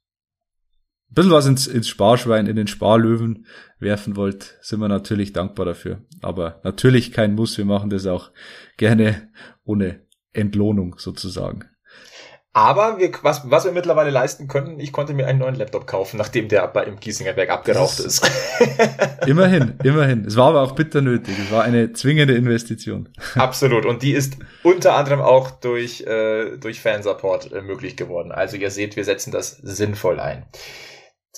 ein bisschen was ins, ins Sparschwein, in den Sparlöwen werfen wollt, sind wir natürlich dankbar dafür. Aber natürlich kein Muss. Wir machen das auch gerne ohne Entlohnung sozusagen. Aber wir, was, was wir mittlerweile leisten können, ich konnte mir einen neuen Laptop kaufen, nachdem der bei im Giesingerberg abgeraucht ist. [LAUGHS] immerhin, immerhin. Es war aber auch bitter nötig. Es war eine zwingende Investition. Absolut. Und die ist unter anderem auch durch, äh, durch Fansupport äh, möglich geworden. Also ihr seht, wir setzen das sinnvoll ein.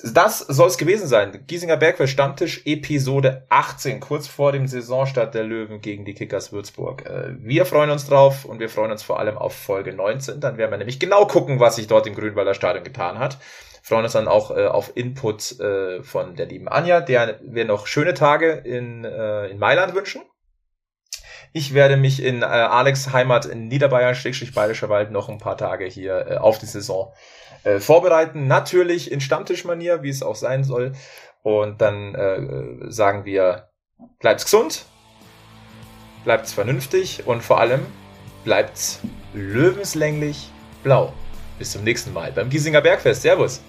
Das soll es gewesen sein. Giesinger Bergfest Stammtisch Episode 18, kurz vor dem Saisonstart der Löwen gegen die Kickers Würzburg. Äh, wir freuen uns drauf und wir freuen uns vor allem auf Folge 19. Dann werden wir nämlich genau gucken, was sich dort im Grünwalder Stadion getan hat. freuen uns dann auch äh, auf Input äh, von der lieben Anja, der wir noch schöne Tage in, in Mailand wünschen. Ich werde mich in Alex Heimat in Niederbayern, Schrägstrich Bayerischer Wald, noch ein paar Tage hier auf die Saison äh, vorbereiten. Natürlich in Stammtischmanier, wie es auch sein soll. Und dann äh, sagen wir, bleibt's gesund, bleibt's vernünftig und vor allem bleibt's löwenslänglich blau. Bis zum nächsten Mal beim Giesinger Bergfest. Servus.